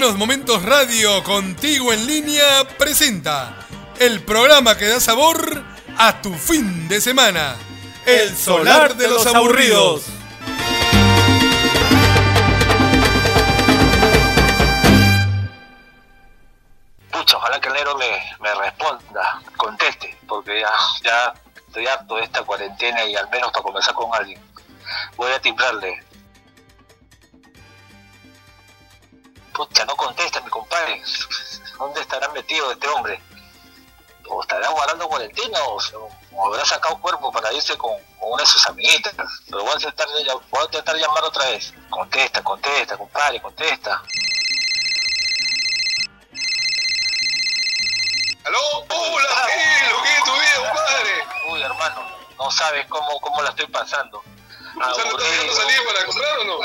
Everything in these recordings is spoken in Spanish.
Buenos Momentos Radio contigo en línea presenta el programa que da sabor a tu fin de semana. El solar de los aburridos. Ojalá que el negro me, me responda, conteste, porque ya, ya estoy harto de esta cuarentena y al menos para conversar con alguien. Voy a timbrarle. Pucha, no contesta mi compadre. ¿Dónde estará metido este hombre? ¿O estará guardando cuarentena o, se- o habrá sacado cuerpo para irse con, con una de sus amiguitas? Pero voy a, intentar, de- voy a intentar llamar otra vez. Contesta, contesta, compadre, contesta. ¿Aló? Hola, ¿qué es tu vida, compadre? Uy, hermano, no sabes cómo, cómo la estoy pasando. ¿Ya no estás Aburrido. dejando salir para comprar o no?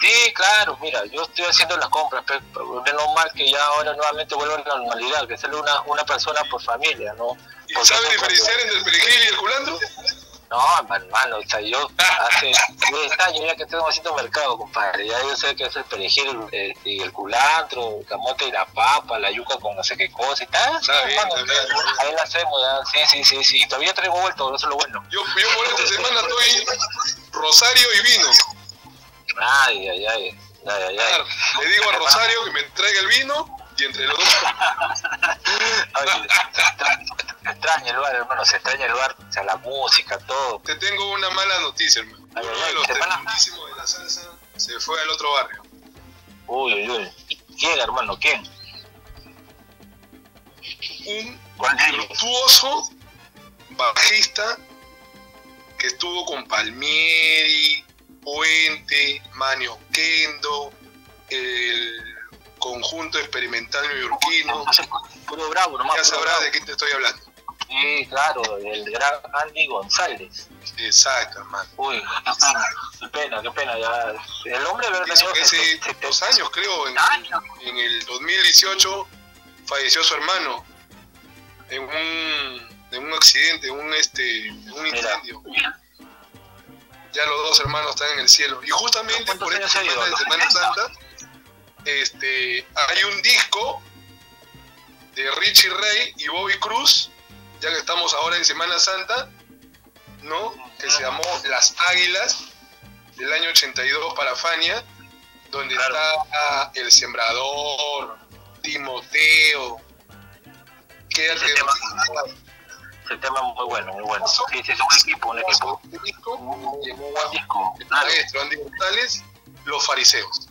Sí, claro, mira, yo estoy haciendo las compras, pero menos mal que ya ahora nuevamente vuelvo a la normalidad, que sale una, una persona por familia, ¿no? ¿Y yo- diferenciar entre el perejil y el culandro? No, hermano, o sea, yo hace 10 años ya que tengo haciendo mercado, compadre, ya yo sé que el perejil eh, y el culantro, el camote y la papa, la yuca con no sé qué cosa y tal, Está bien, hermano, está bien. ahí la hacemos, ya, sí, sí, sí, sí, todavía traigo vuelto, eso es lo bueno. Yo, yo por esta semana estoy Rosario y vino. Ay, ay, ay, ay, ay, Claro, ay. le digo a Rosario que me traiga el vino y entre los dos. Se extraña el bar, hermano, se extraña el bar, o sea, la música, todo. Te tengo una mala noticia, hermano. Ay, de ay, los ¿te van a- tremendísimos de la salsa se fue al otro barrio. Uy, uy, uy. ¿Quién, hermano? ¿Quién? Un virtuoso bajista que estuvo con Palmieri, Puente, Manio Kendo, el conjunto experimental neoyorquino. Puro bravo, nomás. Ya sabrás de quién te estoy hablando. Sí, claro, el gran Andy González. Exacto, hermano. Uy, qué pena, qué pena. Ya. El hombre que hace 70 dos años, creo, en, años. en el 2018 falleció su hermano en un, en un accidente, en un, este, en un Mira, incendio. Ya los dos hermanos están en el cielo. Y justamente ¿Cuántos por esta semana de ido? Semana Santa, este, hay un disco de Richie Ray y Bobby Cruz, ya que estamos ahora en Semana Santa, ¿no? Que se llamó Las Águilas, del año 82 para Fania, donde Claro. está El Sembrador, Timoteo. Quédate Ese tema. Ese tema es muy bueno, muy bueno. Sí, sí, es un equipo, un equipo. Este disco, un Un disco, claro. maestro Andy González, Los Fariseos.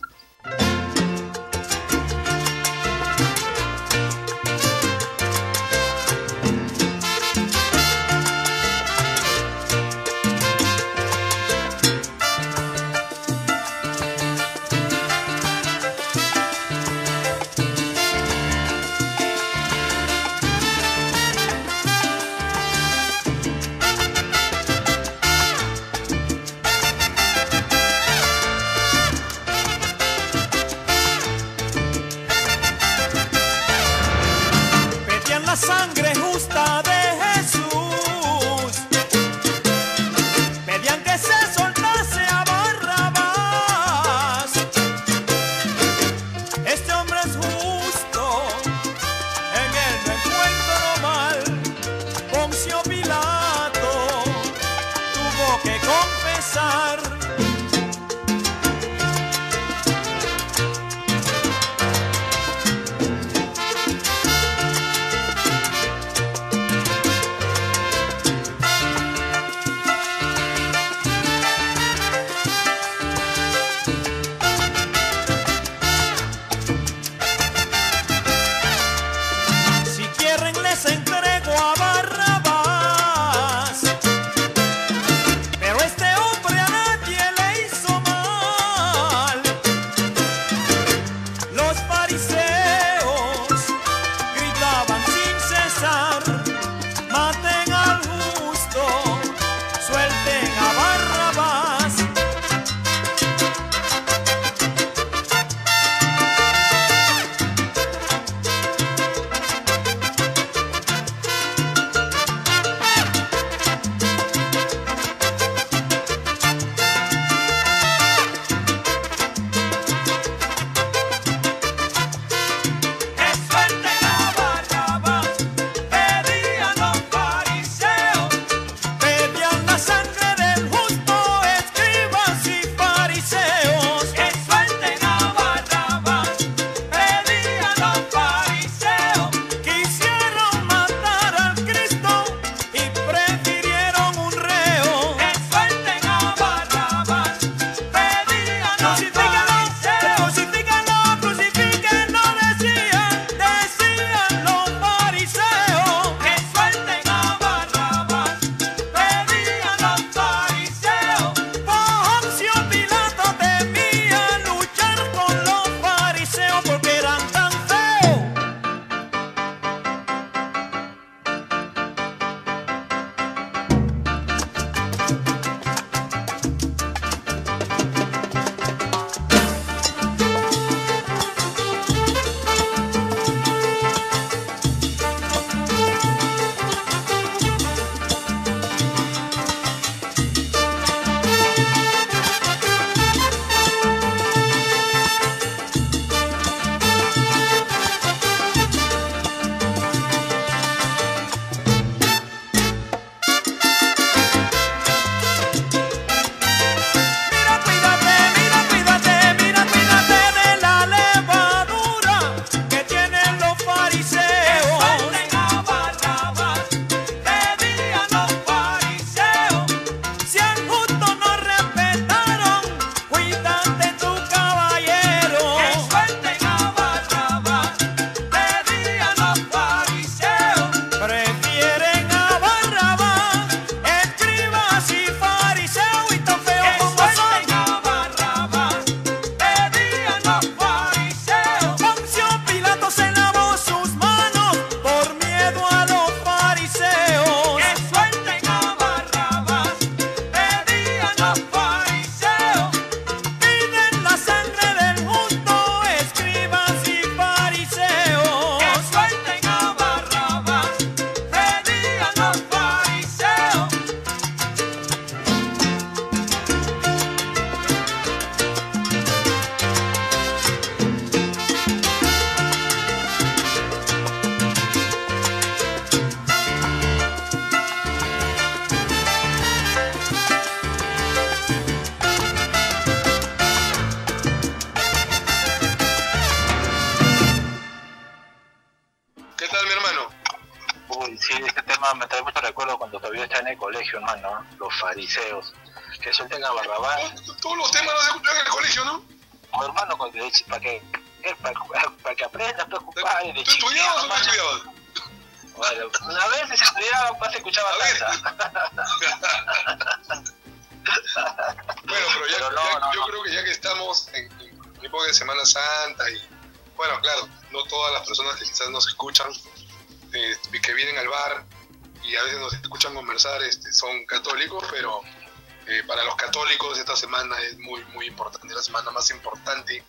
esta semana es muy, muy importante, la semana más importante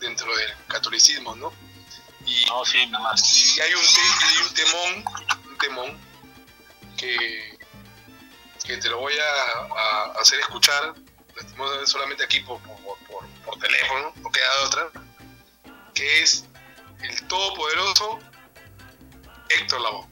dentro del catolicismo, ¿no? Y, no, sí, nada más. y hay, un temón, un temón que, que te lo voy a, hacer escuchar, solamente aquí por, por, por, teléfono, no queda de otra, que es el todopoderoso Héctor Lavoe.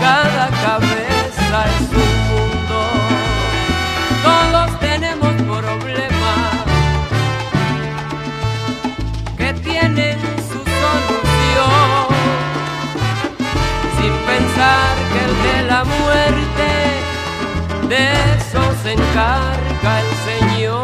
cada cabeza es un mundo. Todos tenemos problemas que tienen su solución, sin pensar que el de la muerte, de eso se encarga el Señor.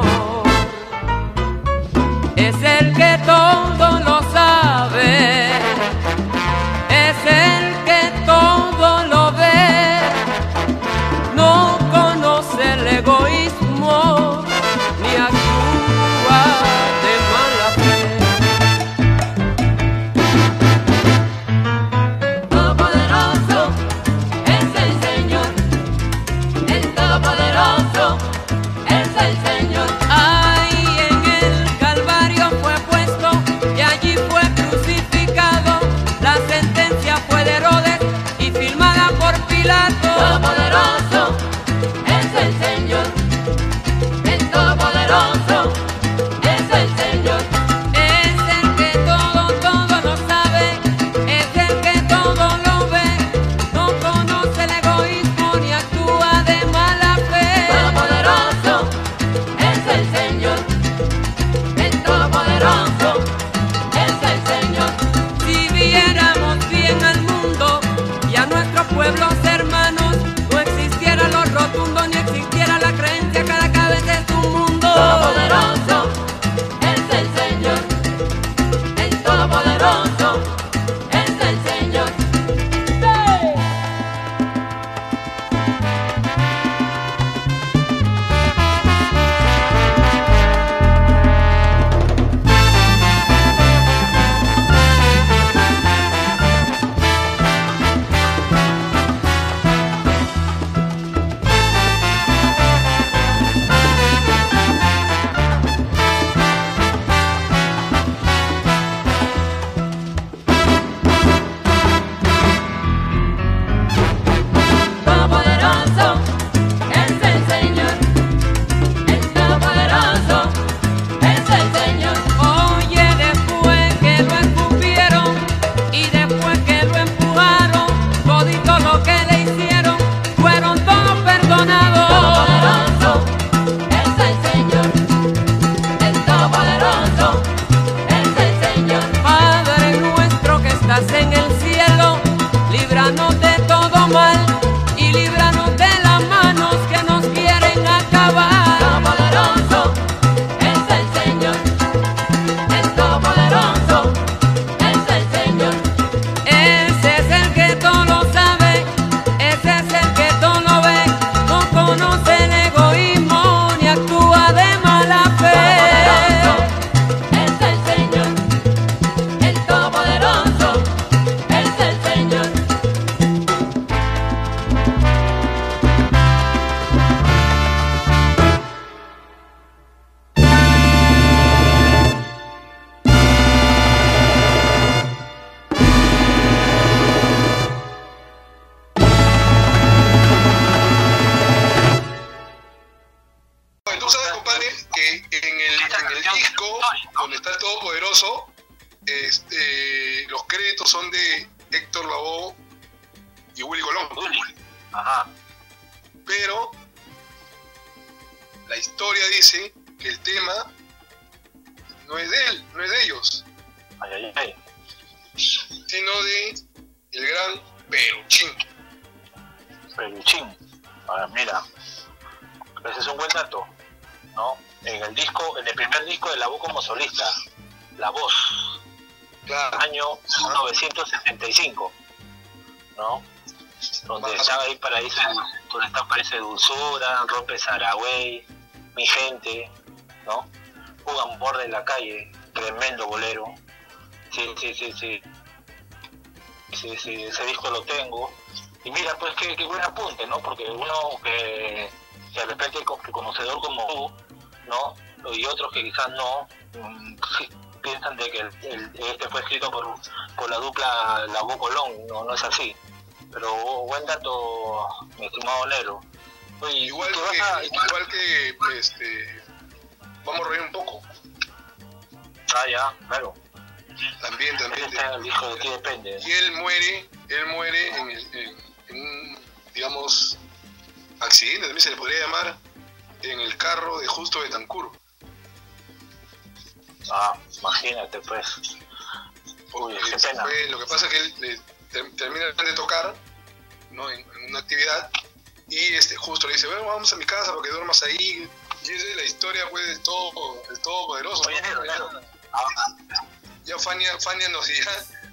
La calle, tremendo bolero. Sí, sí, sí, sí. Sí, sí, ese disco lo tengo. Y mira, pues qué, qué buen apunte, ¿no? Porque uno que, que de repente co- que conocedor como tú, ¿no? Y otros que quizás no, mm, sí, piensan de que el, el- este fue escrito por, por la dupla La Colón, no, no es así. Pero buen dato, mi estimado Nero. Oye, ¿y Igual vas a- que, igual que este, vamos a reír un poco. Ah, ya, claro. También, también. está en el disco de ti depende. Y él muere, él muere en, el- en- en un, digamos, accidente, también se le podría llamar, en el carro de Justo Betancur. Ah, imagínate, pues. Uy, qué pena. fue- lo que pasa es que él eh, ter- termina de tocar ¿no? en, en una actividad y este justo le dice, bueno, vamos a mi casa para que duermas ahí. Y esa es la historia pues del todo, del todopoderoso. Oye, ¿no? Ah, Ya Fania, Fania nos dirá,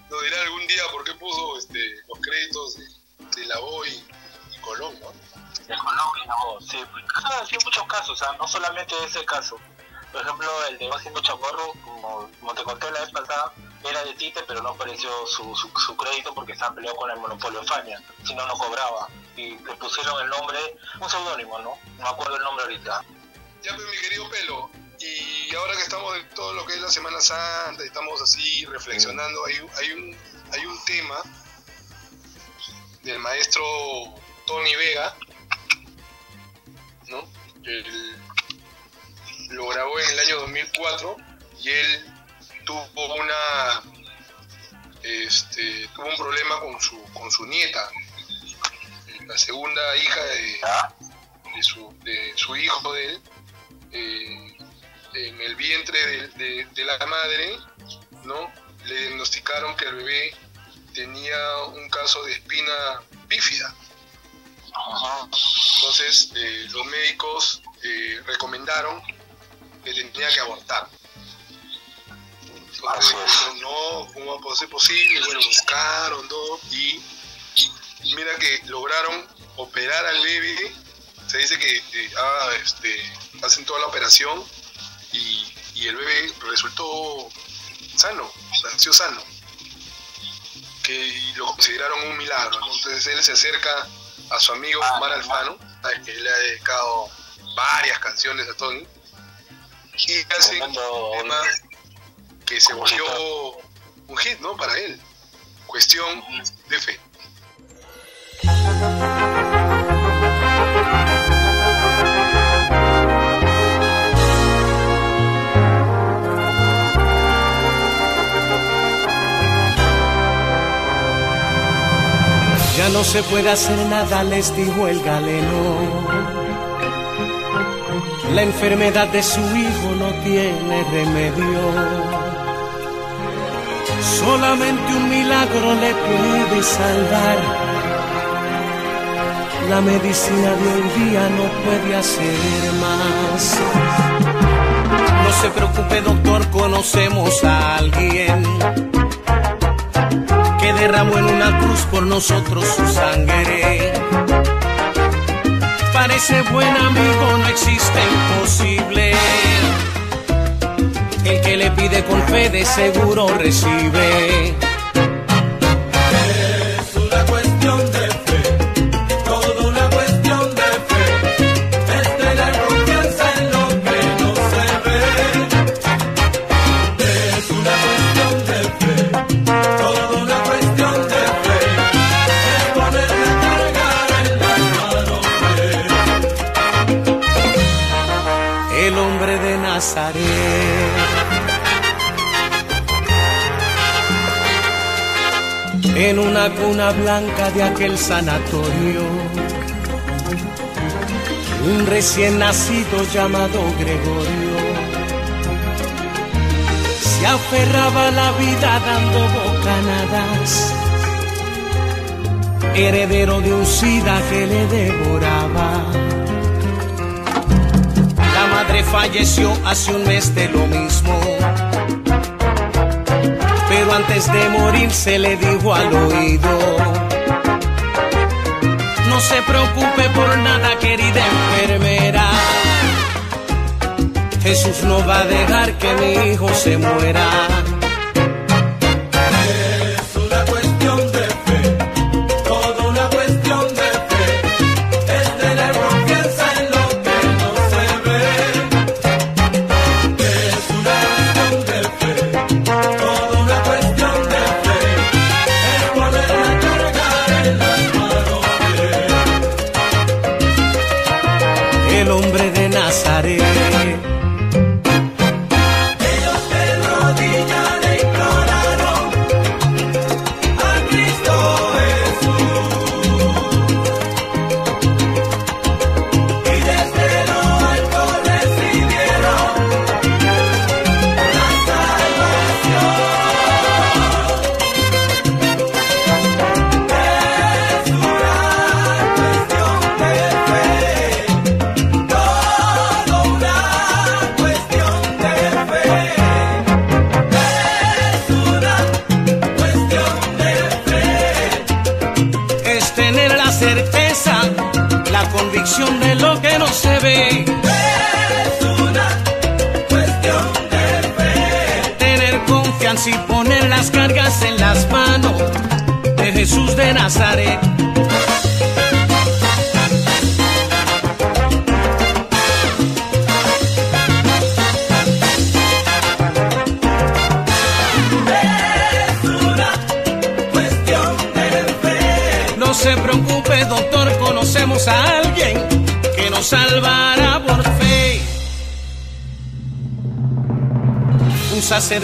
nos dirá algún día por qué puso este, los créditos de, de la Boy y Colón, ¿no? de Colombia, no, sí, pues, ah, sí, muchos casos, o sea, no solamente ese caso. Por ejemplo, el de Va siendo chaporro, como, como te conté la vez pasada, era de Tite, pero no apareció su, su, su crédito porque estaba peleado con el monopolio Fania, si no, no cobraba. Y le pusieron el nombre, un seudónimo, ¿no? No me acuerdo el nombre ahorita. Ya pues mi querido Pelo, y ahora que estamos en todo lo que es la Semana Santa y estamos así reflexionando, hay, hay, un, hay un tema del maestro Tony Vega, ¿no? Él lo grabó en el año 2004 y él tuvo una este, tuvo un problema con su con su nieta la segunda hija de, de su, de su hijo de él eh, en el vientre de, de- de la madre no le diagnosticaron que el bebé tenía un caso de espina bífida. Entonces eh, los médicos eh, recomendaron que tenía que abortar. Entonces Así es. dijeron, no cómo va a ser posible bueno buscaron todo y mira que lograron operar al bebé. Se dice que eh, ah, este, hacen toda la operación y, y el bebé resultó sano, nació sano. Que lo consideraron un milagro. ¿no? Entonces él se acerca a su amigo Omar Alfano, a que le ha dedicado varias canciones a Tony. Y Tremendo un tema que se volvió un hit, ¿no? Para él. Cuestión de fe. No se puede hacer nada, les dijo el galeno. La enfermedad de su hijo no tiene remedio. Solamente un milagro le puede salvar. La medicina de hoy día no puede hacer más. No se preocupe, doctor, conocemos a alguien derramó en una cruz por nosotros su sangre. Parece buen amigo, no existe imposible. El que le pide con fe de seguro recibe. En una cuna blanca de aquel sanatorio, un recién nacido llamado Gregorio se aferraba a la vida dando bocanadas, heredero de un sida que le devoraba. La madre falleció hace un mes de lo mismo, pero antes de morir se le dijo al oído. No se preocupe por nada, querida enfermera Jesús no va a dejar que mi hijo se muera.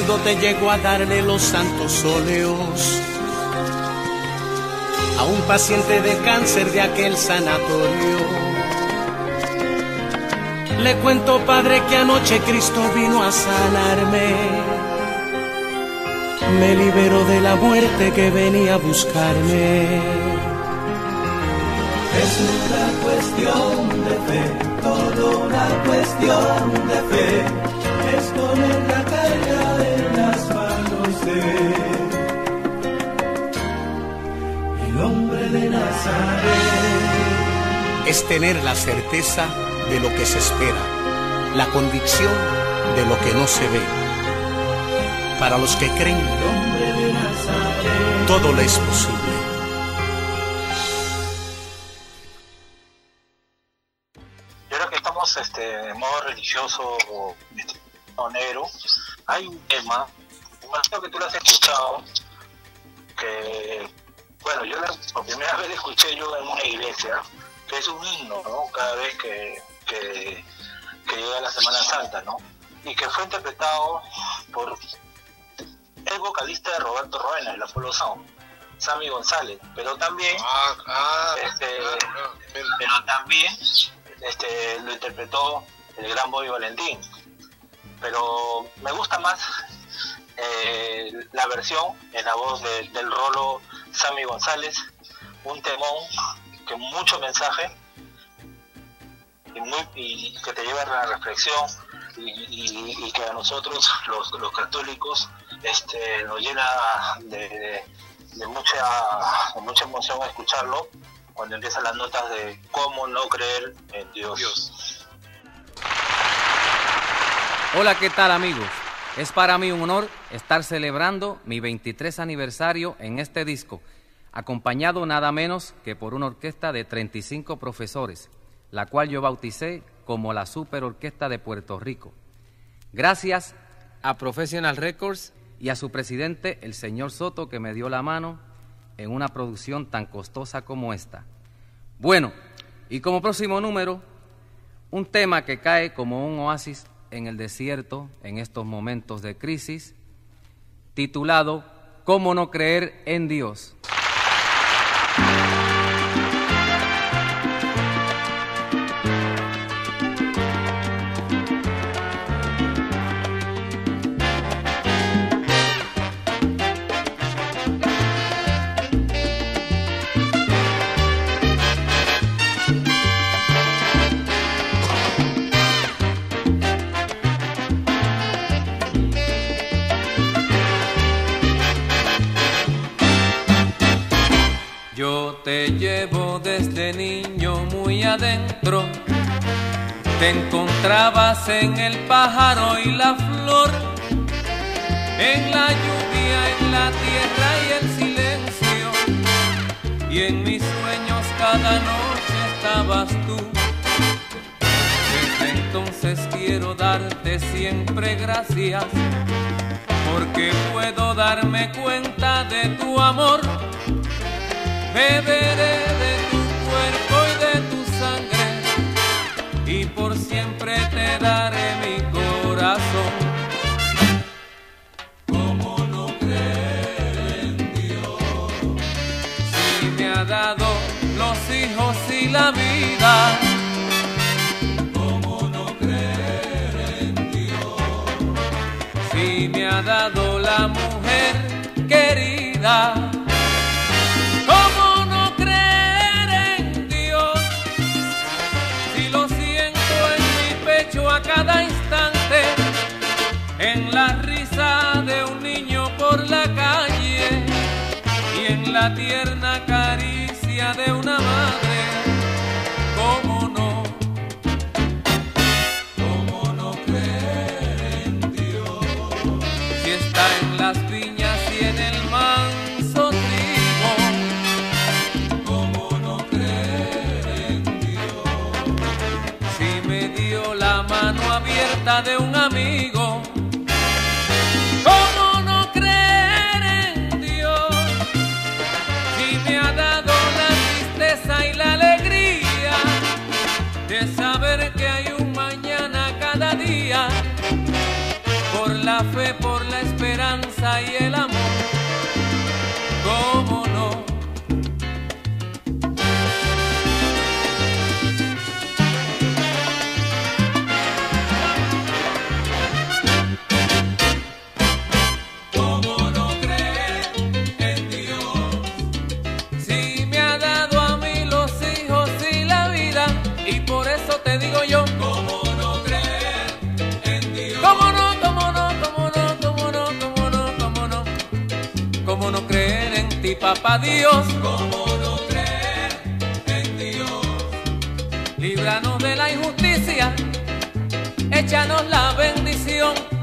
Sacerdote llegó a darle los santos óleos a un paciente de cáncer de aquel sanatorio. Le cuento, Padre, que anoche Cristo vino a sanarme. Me liberó de la muerte que venía a buscarme. Es una cuestión de fe, todo una cuestión de es tener la certeza de lo que se espera, la convicción de lo que no se ve. Para los que creen, todo le es posible. Yo creo que estamos este, en modo religioso o este. Hay un tema, imagino que tú lo has escuchado, que bueno, yo la, primera vez escuché yo en una iglesia, que es un himno, ¿no? Cada vez que, que, llega la Semana Santa, ¿no? Y que fue interpretado por el vocalista de Roberto Roena, el Apolo Sound, Sammy González, pero también, ah, ah, este, pero también este, lo interpretó el gran Bobby Valentín. Pero me gusta más eh, la versión en la voz del rolo Sammy González, un temón que mucho mensaje y, que te lleva a la reflexión y, que a nosotros los, católicos este, nos llena de, mucha, mucha emoción escucharlo cuando empiezan las notas de cómo no creer en Dios. Dios. Hola, ¿qué tal amigos? Es para mí un honor estar celebrando mi 23 aniversario en este disco, acompañado nada menos que por una orquesta de 35 profesores, la cual yo bauticé como la Super Orquesta de Puerto Rico. Gracias a Professional Records y a su presidente, el señor Soto, que me dio la mano en una producción tan costosa como esta. Bueno, y como próximo número, un tema que cae como un oasis en el desierto en estos momentos de crisis, titulado ¿Cómo no creer en Dios? Te llevo desde niño muy adentro. Te encontrabas en el pájaro y la flor, en la lluvia, en la tierra y el silencio. Y en mis sueños cada noche estabas tú. Desde entonces quiero darte siempre gracias, porque puedo darme cuenta de tu amor beberé de tu cuerpo y de tu sangre y por siempre te daré mi corazón. ¿Cómo no creer en Dios? Si me ha dado los hijos y la vida. ¿Cómo no creer en Dios? Si me ha dado la mujer querida. La tierna caricia de una madre. ¿Cómo no? ¿Cómo no creer Dios? Si está en las viñas y en el manso trigo. ¿Cómo no creer Dios? Si me dio la mano abierta de un amigo. Por la esperanza y el amor. Papá Dios? ¿Cómo no creer en Dios? Líbranos de la injusticia, échanos la bendición.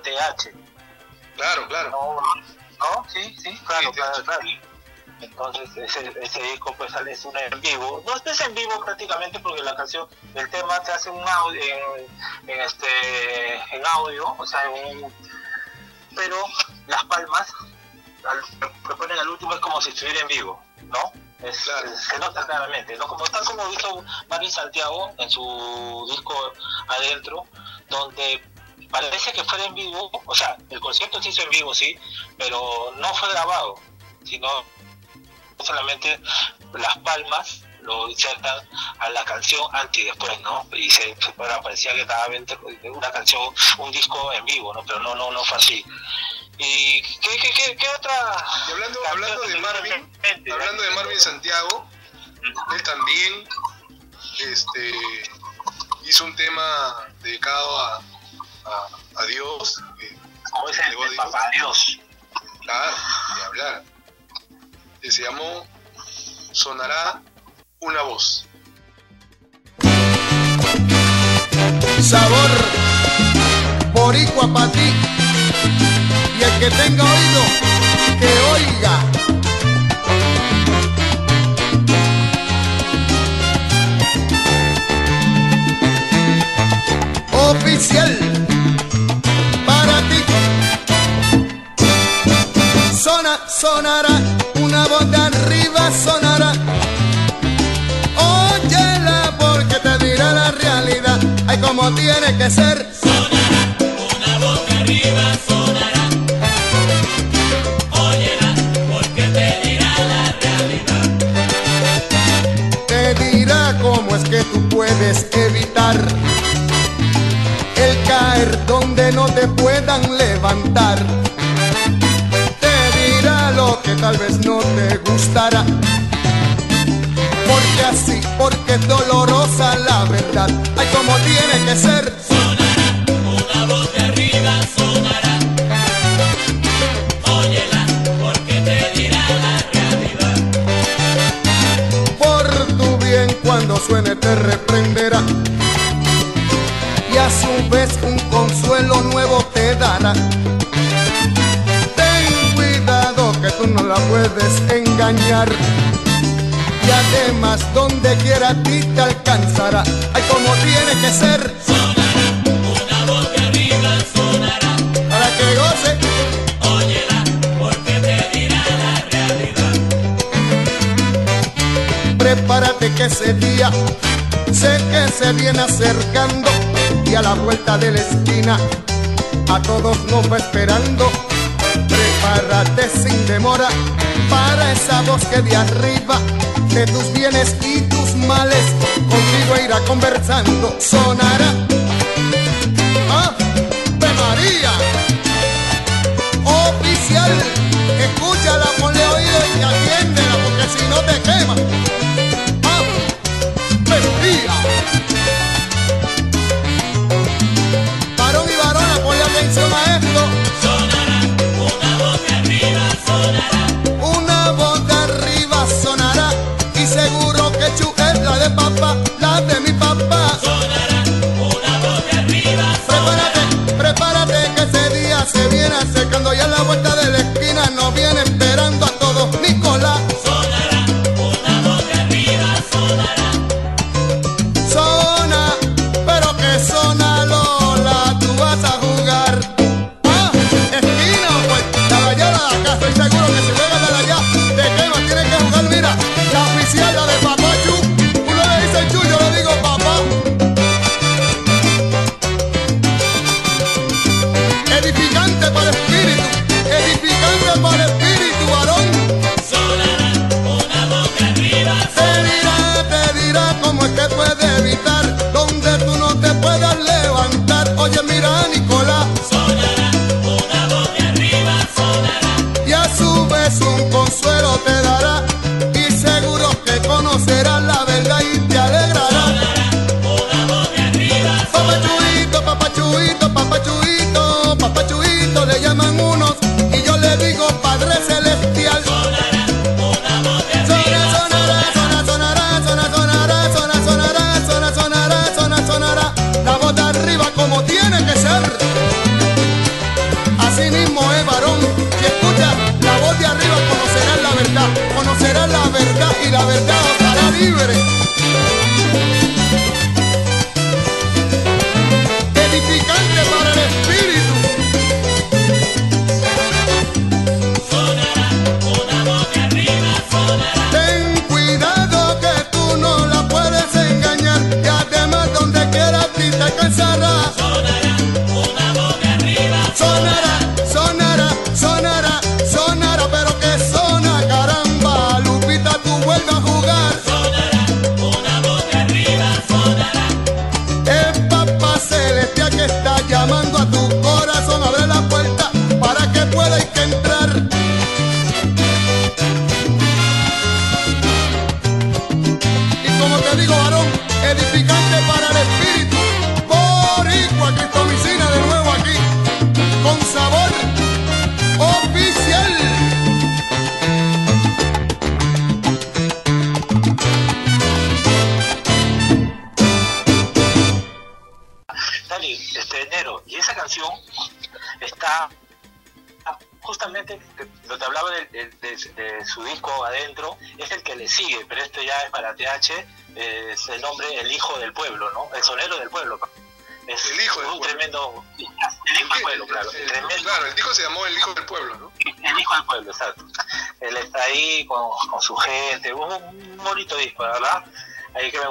TH. Claro, claro. No, no, sí, sí, claro, Sí, claro, claro. Entonces ese, ese disco pues sale es un en vivo. No es en vivo prácticamente porque la canción, el tema te hace un audio en, en este en audio, o sea, en un- pero las palmas al- ponen al último es como si estuviera en vivo, ¿no? Es, Claro. es- se nota claramente, ¿no? Como tal como hizo Marvin Santiago en su disco Adentro, donde parece que fuera en vivo, o sea, el concierto se hizo en vivo, sí, pero no fue grabado, sino solamente las palmas lo insertan a la canción antes y después, ¿no? Y se, bueno, parecía que estaba una canción, un disco en vivo, ¿no? Pero no, no, no fue así. ¿Y qué, qué, qué, qué otra? Y hablando, hablando de Marvin, hablando de Marvin Santiago, él también este, hizo un tema dedicado a, a, a Dios, eh, dice Digo, el Dios. papá Dios. claro, de hablar, que se llamó Sonará una voz. sabor boricua para ti y el que tenga oído que oiga sonará una voz de arriba sonará Óyela porque te dirá la realidad. Ay, como tiene que ser. Una voz de arriba sonará. Óyela, porque te dirá la realidad. Te dirá cómo es que tú puedes evitar el caer donde no te puedan levantar. Tal vez no te gustará. Porque así, porque es dolorosa la verdad. Ay, como tiene que ser. Puedes y además donde quiera a ti te alcanzará. Ay, como tiene que ser Una voz de arriba sonará. para que goce. Óyela, porque te dirá la realidad. Prepárate que ese día sé que se viene acercando y a la vuelta de la esquina a todos nos va esperando. Prepárate sin demora para esa voz que de arriba de tus bienes y tus males contigo irá conversando. Sonará. ¡Ah! ¡De María! Oficial, escúchala, ponle oído y atiéndela porque si no te quema. ¡Ah! ¡Melodía! Varón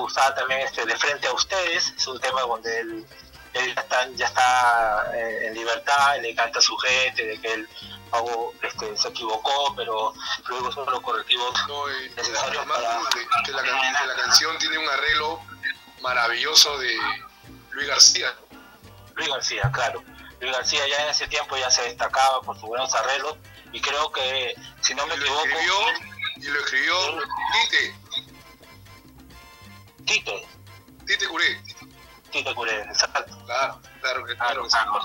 gustaba también este de frente a ustedes, es un tema donde él, él ya está, ya está eh, en libertad, le canta a su gente, de que él este, se equivocó, pero luego son los correctivos No, necesarios además para... de- que, la, can- que la canción tiene un arreglo maravilloso de Luis García. Luis García, claro. Luis García ya en ese tiempo ya se destacaba por sus buenos arreglos y creo que, si no me Y equivoco, escribió, y lo escribió Tite, Tite, Tite Curé. Tite Curé, exacto. Claro, claro que Claro, que sí. claro.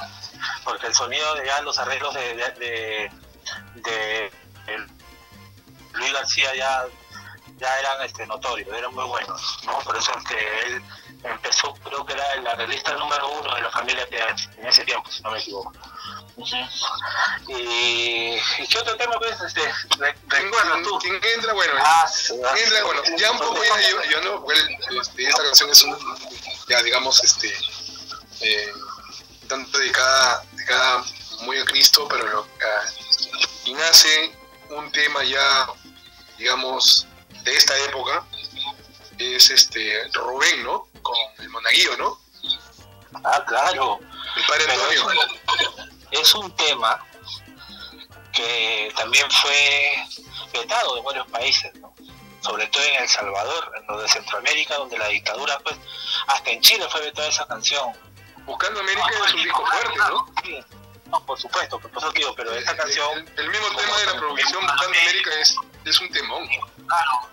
Porque el sonido de ya los arreglos de, de, de- de el- Luis García ya, ya eran este, notorios, eran muy buenos, ¿no? Por eso es que él empezó, creo que era el arreglista número uno de la familia PH, en ese tiempo, si no me equivoco. Y, ¿y qué otro tema pues este ¿Quién, recuerdas tú? quién entra? Bueno, Ah, ah, entra, bueno, ya un poco ya no, porque el- este, esta canción es un, ya digamos, este, eh, tanto dedicada, dedicada muy a Cristo, pero lo, ah, y nace un tema ya, digamos, de esta época, es este Rubén, ¿no? Con el monaguillo, ¿no? Ah, claro. El padre Antonio. Es un tema que también fue vetado en varios países, ¿no? sobre todo en El Salvador, en lo de Centroamérica, donde la dictadura, pues, hasta en Chile fue vetada esa canción. Buscando América es un disco fuerte, ¿no? Sí, no, por supuesto, por eso digo, pero esa canción, El, el mismo tema de la producción Buscando América es, es un temón. claro,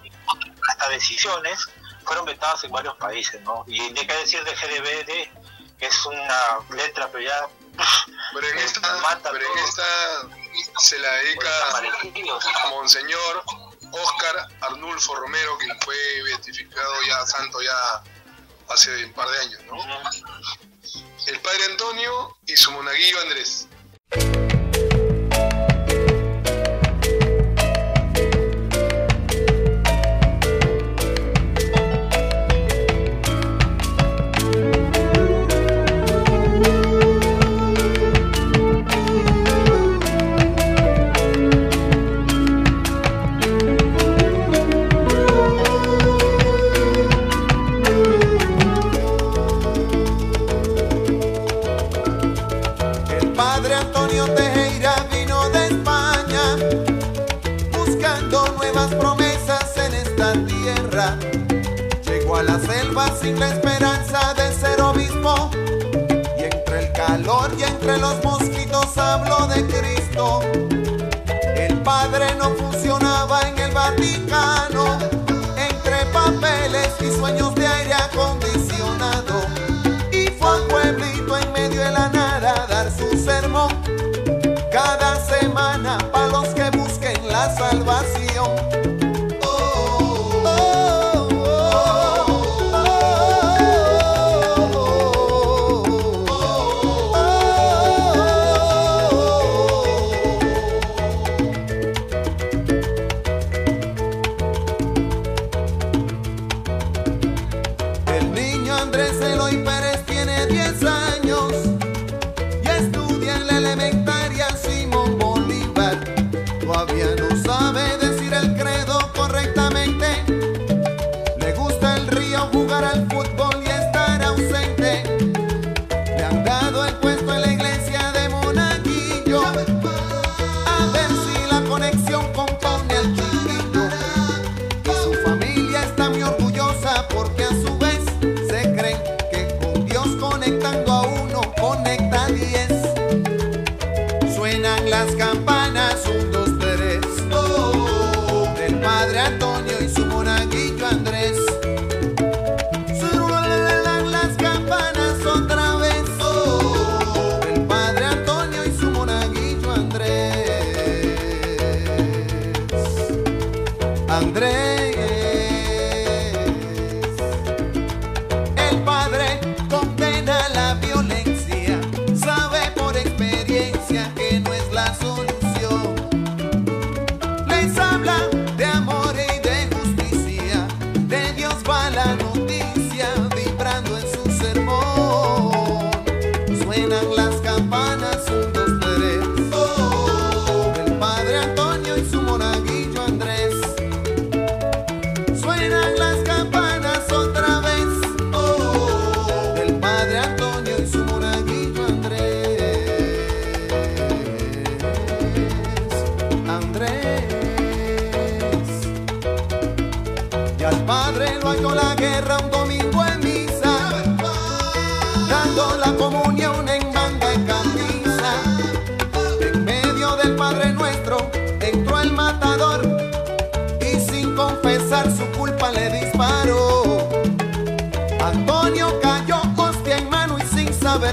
hasta decisiones fueron vetadas en varios países, ¿no? Y ni que decir de GDBD, que es una letra, pero ya Pero en esta, Mata pero en todo. esta se la dedica a Monseñor Oscar Arnulfo Romero, que fue beatificado ya santo ya hace un par de años, ¿no? El padre Antonio y su monaguillo Andrés. Sin la esperanza de ser obispo y entre el calor y entre los mosquitos habló de Cristo. El padre no funcionaba en el Vaticano entre papeles y sueños de aire acondicionado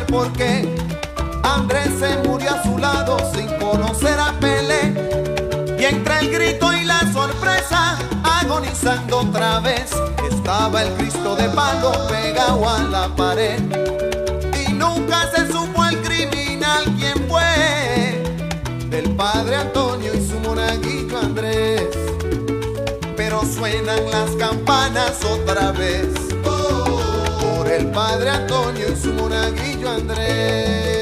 por qué. Andrés se murió a su lado sin conocer a Pelé. Y entre el grito y la sorpresa, agonizando otra vez, estaba el Cristo de palo pegado a la pared. Y nunca se supo el criminal quién fue. Del padre Antonio y su monaguillo Andrés pero suenan las campanas otra vez. El padre Antonio y su monaguillo Andrés.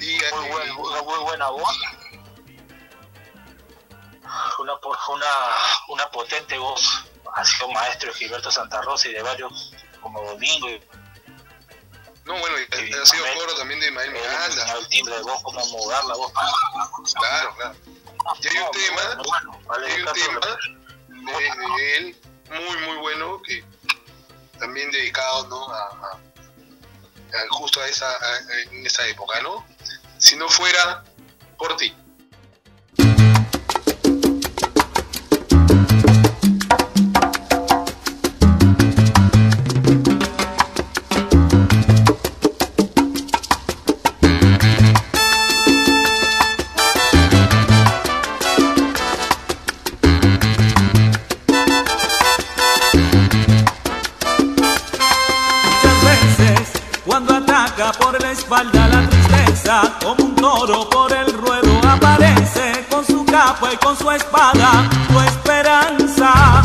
Y, muy, una muy buena voz. Una, una, una potente voz. Ha sido maestro Gilberto Santa Rosa y de varios, como Domingo. No, bueno, y, ha sido coro también de Ismael Miranda. El, timbre de voz, cómo mudar la voz. Claro, claro. Y hay un tema, hay un tema de, él muy, muy bueno que también dedicado ¿no? a justo a esa, en esa época, ¿no? Si no fuera por ti. espalda la tristeza, como un toro por el ruedo aparece con su capa y con su espada tu esperanza.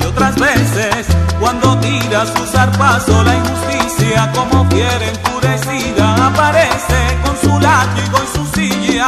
Y otras veces, cuando tira su zarpazo la injusticia, como fiera enfurecida, aparece con su látigo y su silla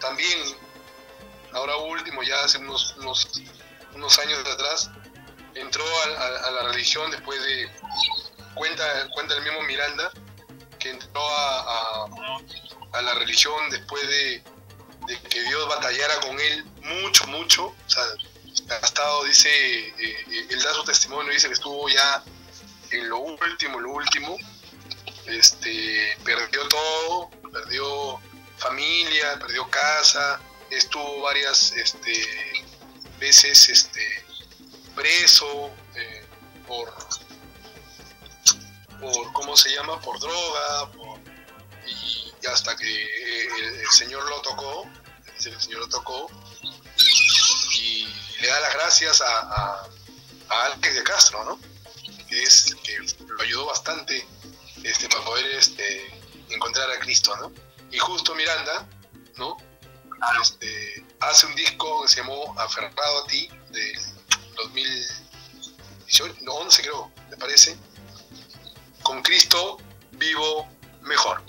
también, ahora último, ya hace unos, unos, años atrás, entró a, la religión después de, cuenta, cuenta el mismo Miranda, que entró a, a- la religión después de, de que Dios batallara con él mucho, mucho. O sea, ha estado, dice, eh, eh, él da su testimonio, dice que estuvo ya en lo último, lo último, este, perdió todo, perdió familia, perdió casa, estuvo varias este, veces este, preso eh, por, por, ¿cómo se llama? Por droga, por- y, hasta que eh, el, Señor lo tocó, el Señor lo tocó, y, le da las gracias a, a, a de Castro, ¿no? Que, es, que lo ayudó bastante este, para poder este, encontrar a Cristo, ¿no? Y justo Miranda, ¿no? Este, hace un disco que se llamó Aferrado a ti, de 2018, no, 11 creo, me parece, con Cristo vivo mejor.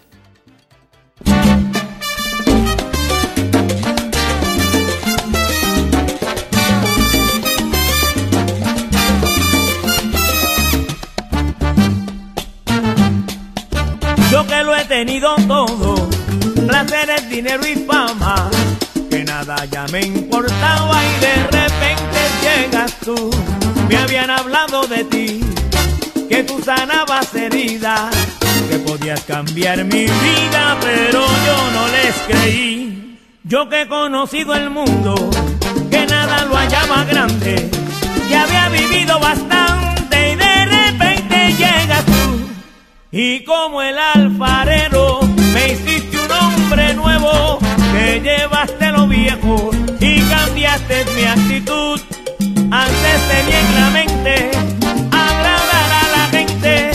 Yo que lo he tenido todo, placeres, dinero y fama, que nada ya me importaba y de repente llegas tú. Me habían hablado de ti, que tú sanabas heridas, que podías cambiar mi vida, pero yo no les creí. Yo que he conocido el mundo, que nada lo hallaba grande, que había vivido bastante y de repente llegas tú. Y como el alfarero nuevo, que llevaste lo viejo y cambiaste mi actitud. Antes tenía en la mente agradar a la gente,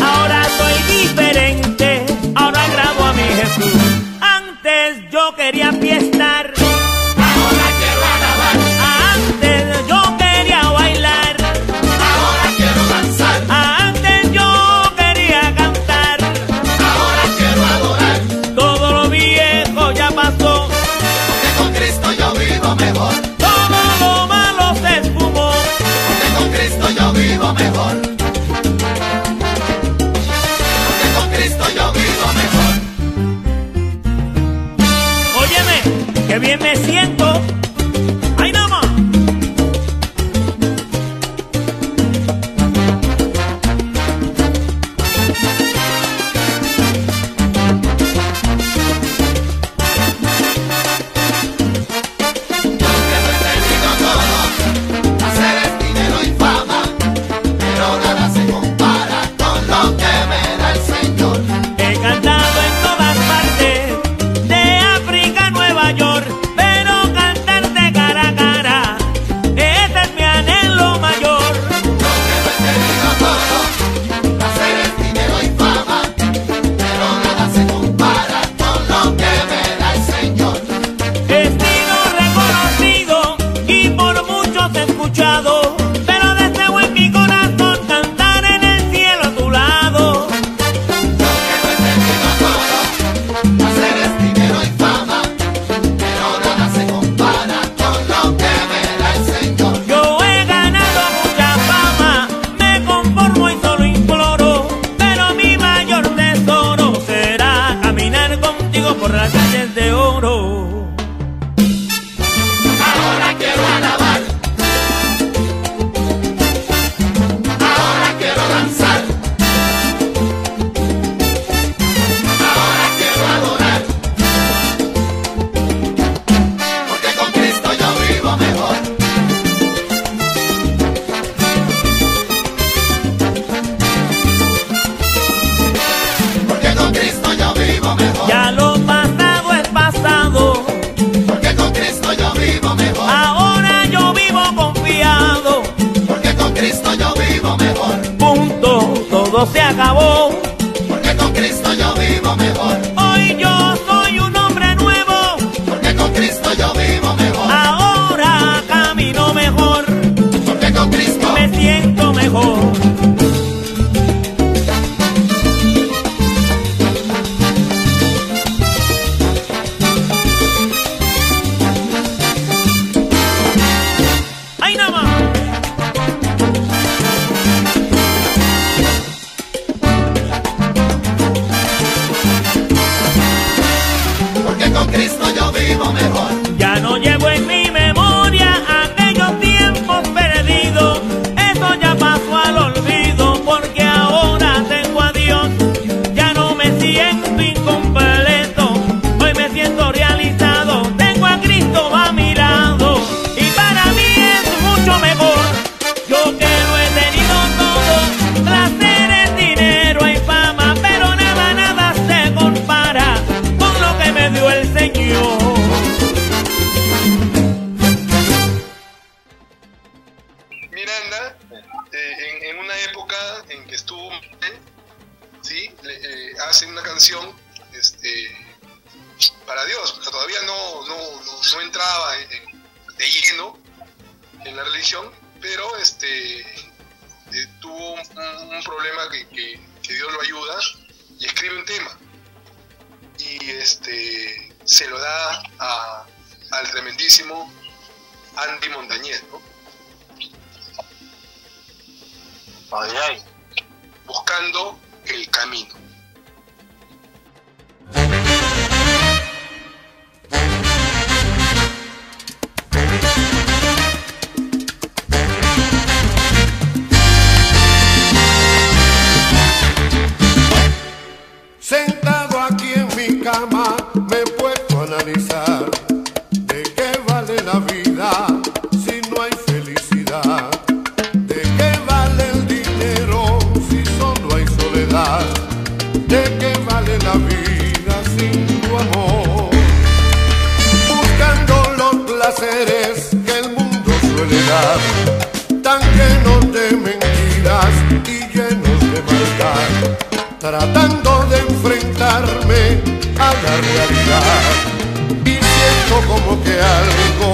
ahora soy diferente, ahora agrado a mi Jesús. Antes yo quería fiestar, Óyeme, tan llenos de mentiras y llenos de maldad, tratando de enfrentarme a la realidad. Y siento como que algo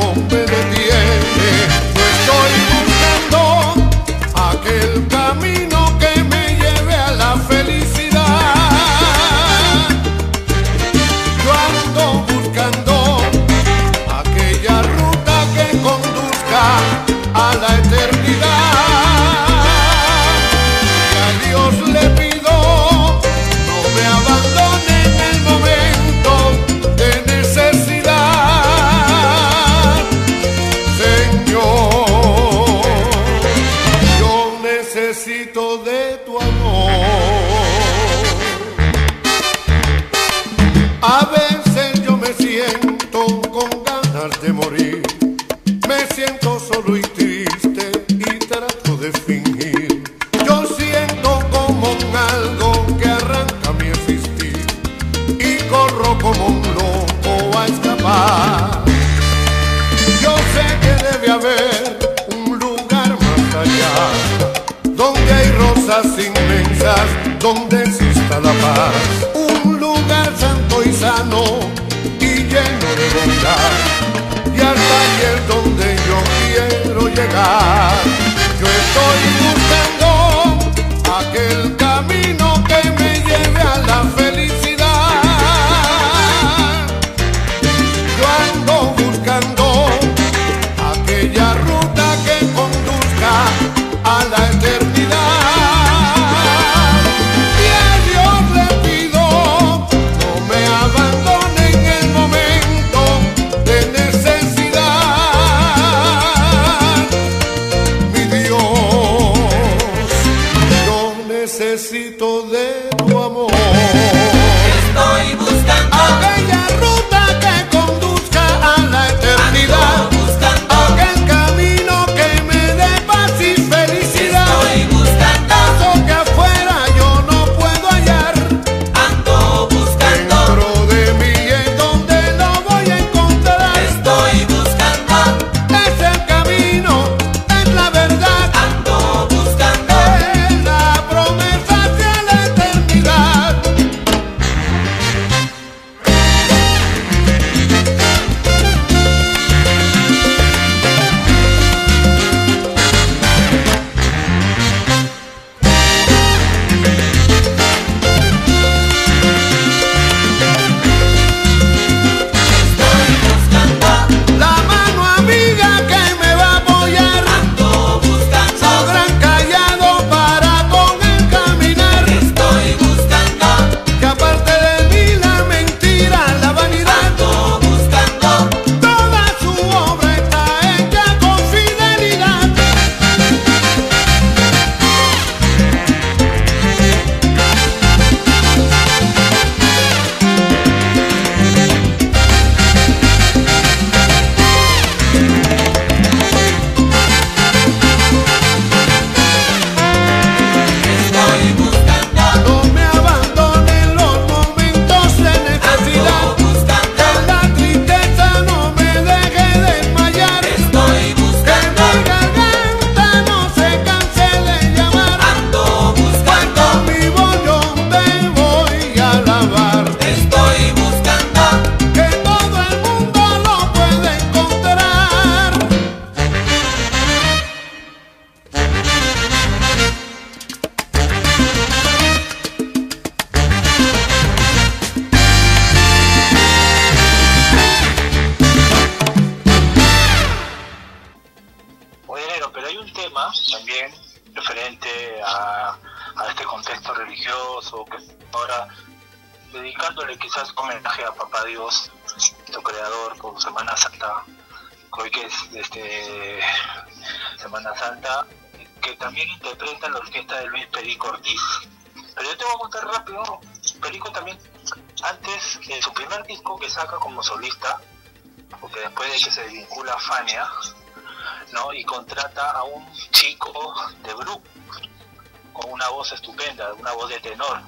una, voz de tenor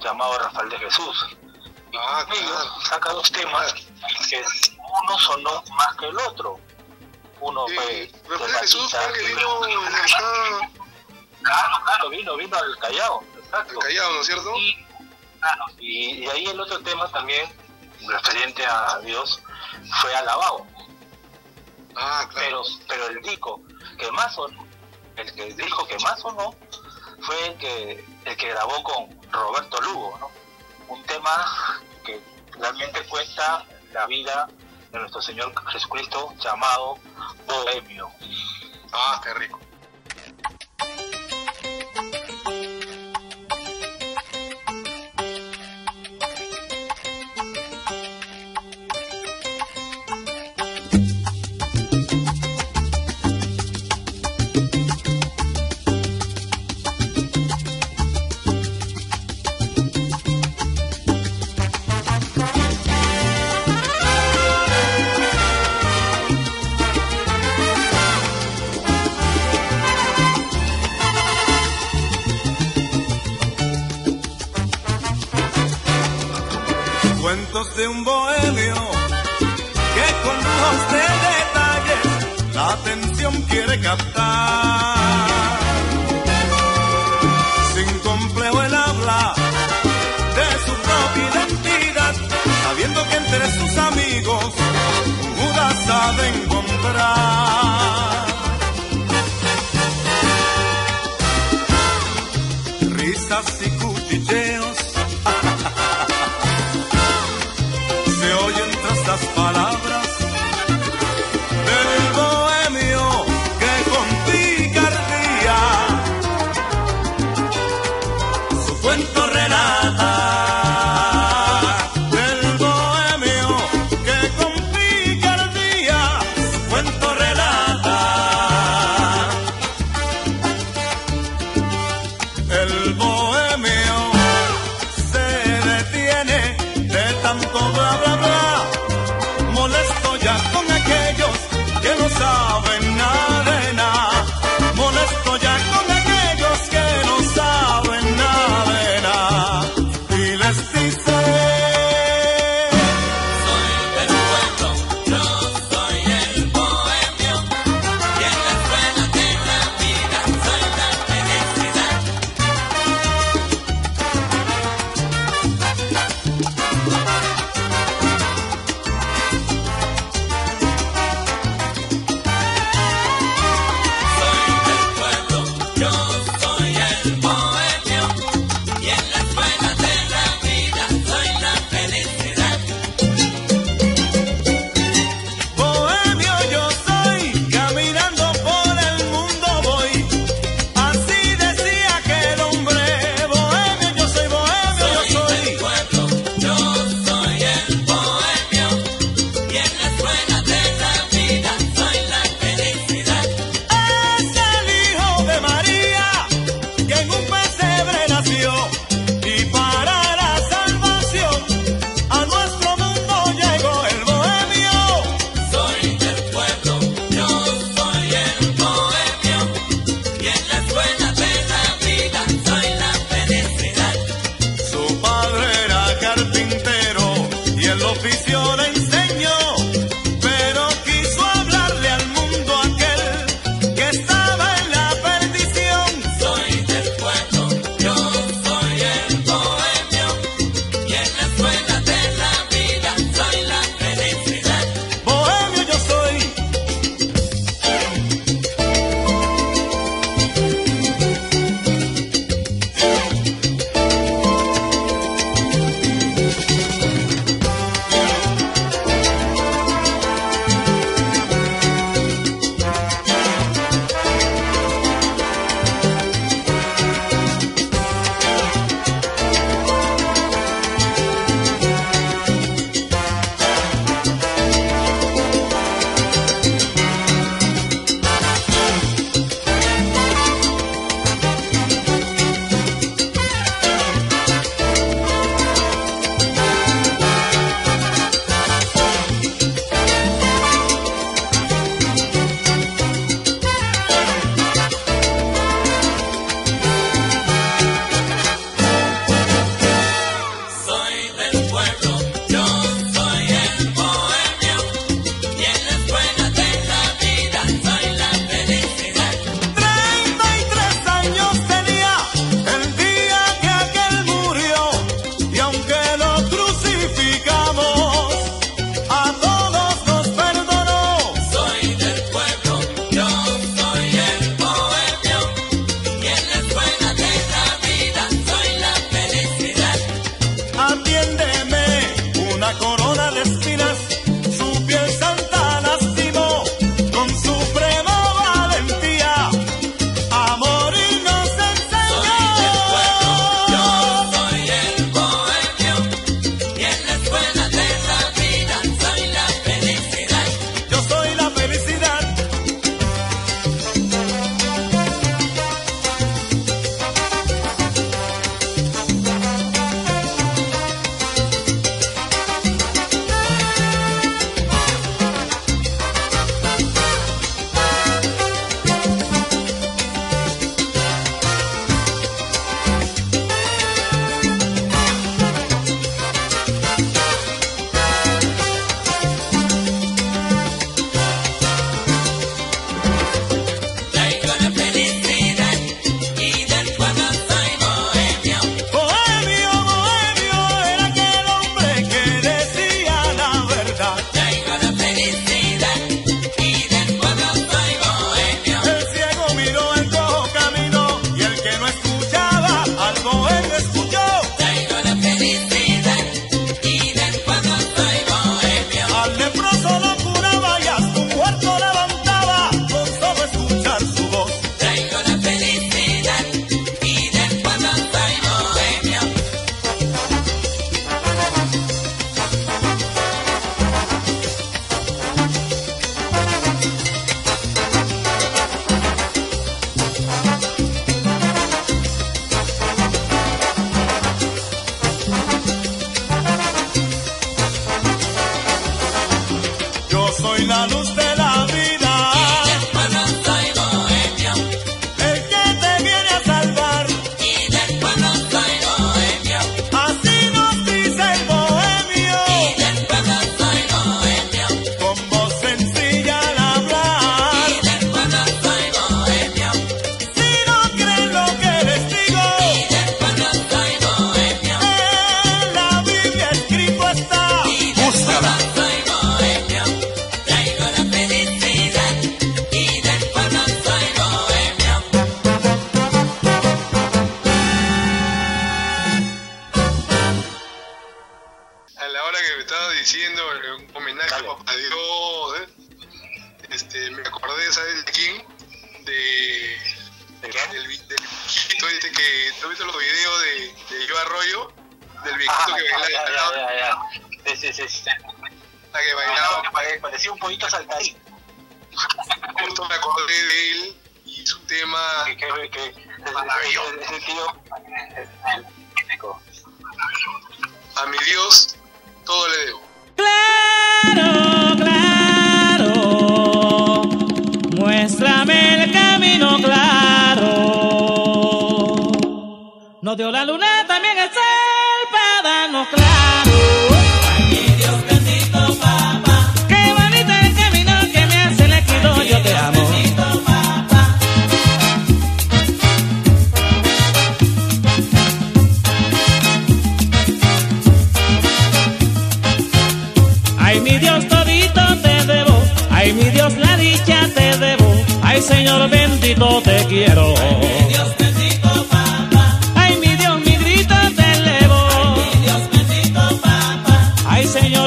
llamado Rafael de Jesús. Ah, claro. saca dos temas que uno sonó más que el otro. Uno fue. Rafael de Jesús que vino. Claro, claro, vino, vino al Callao, exacto. Al Callao, ¿no es cierto? Y, claro, y, ahí el otro tema también, referente a Dios, fue alabado. Ah, claro. Pero, pero el disco que más sonó, el que dijo que más sonó, fue el que el que grabó con Roberto Lugo, ¿no? Un tema que realmente cuesta la vida de nuestro Señor Jesucristo llamado Bohemio. Ah, qué rico. captar. Sin complejo el habla de su propia identidad, sabiendo que entre sus amigos Judas sabe encontrar. Risas y cuchilleos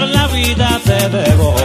La vida te debo.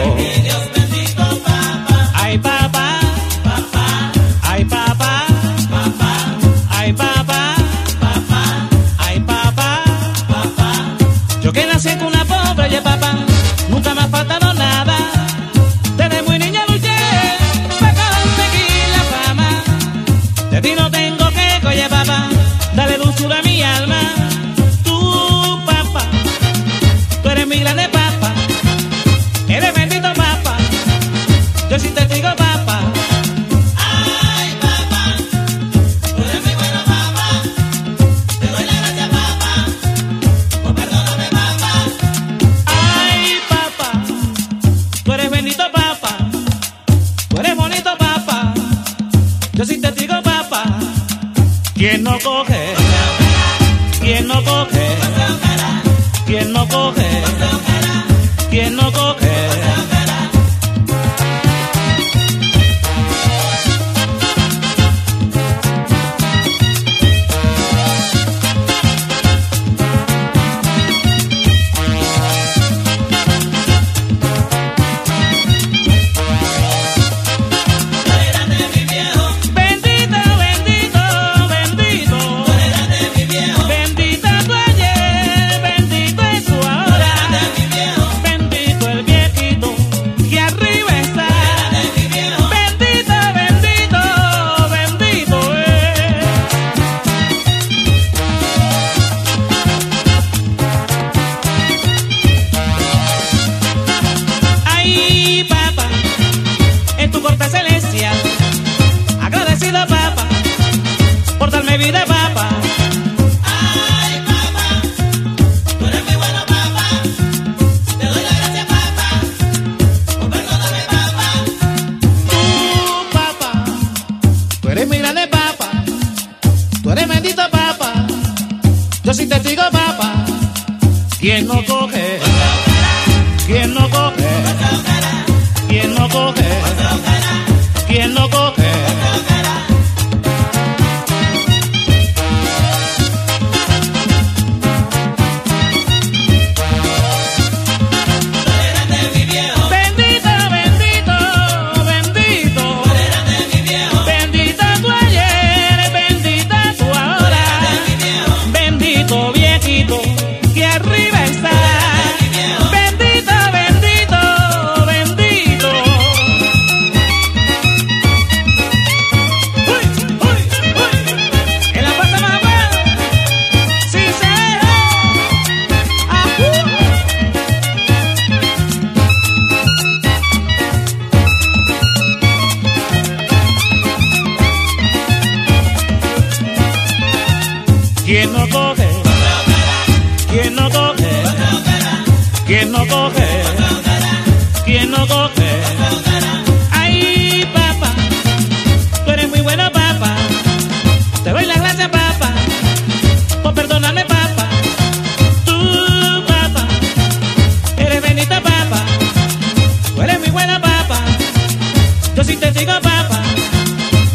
Sí te digo, papá.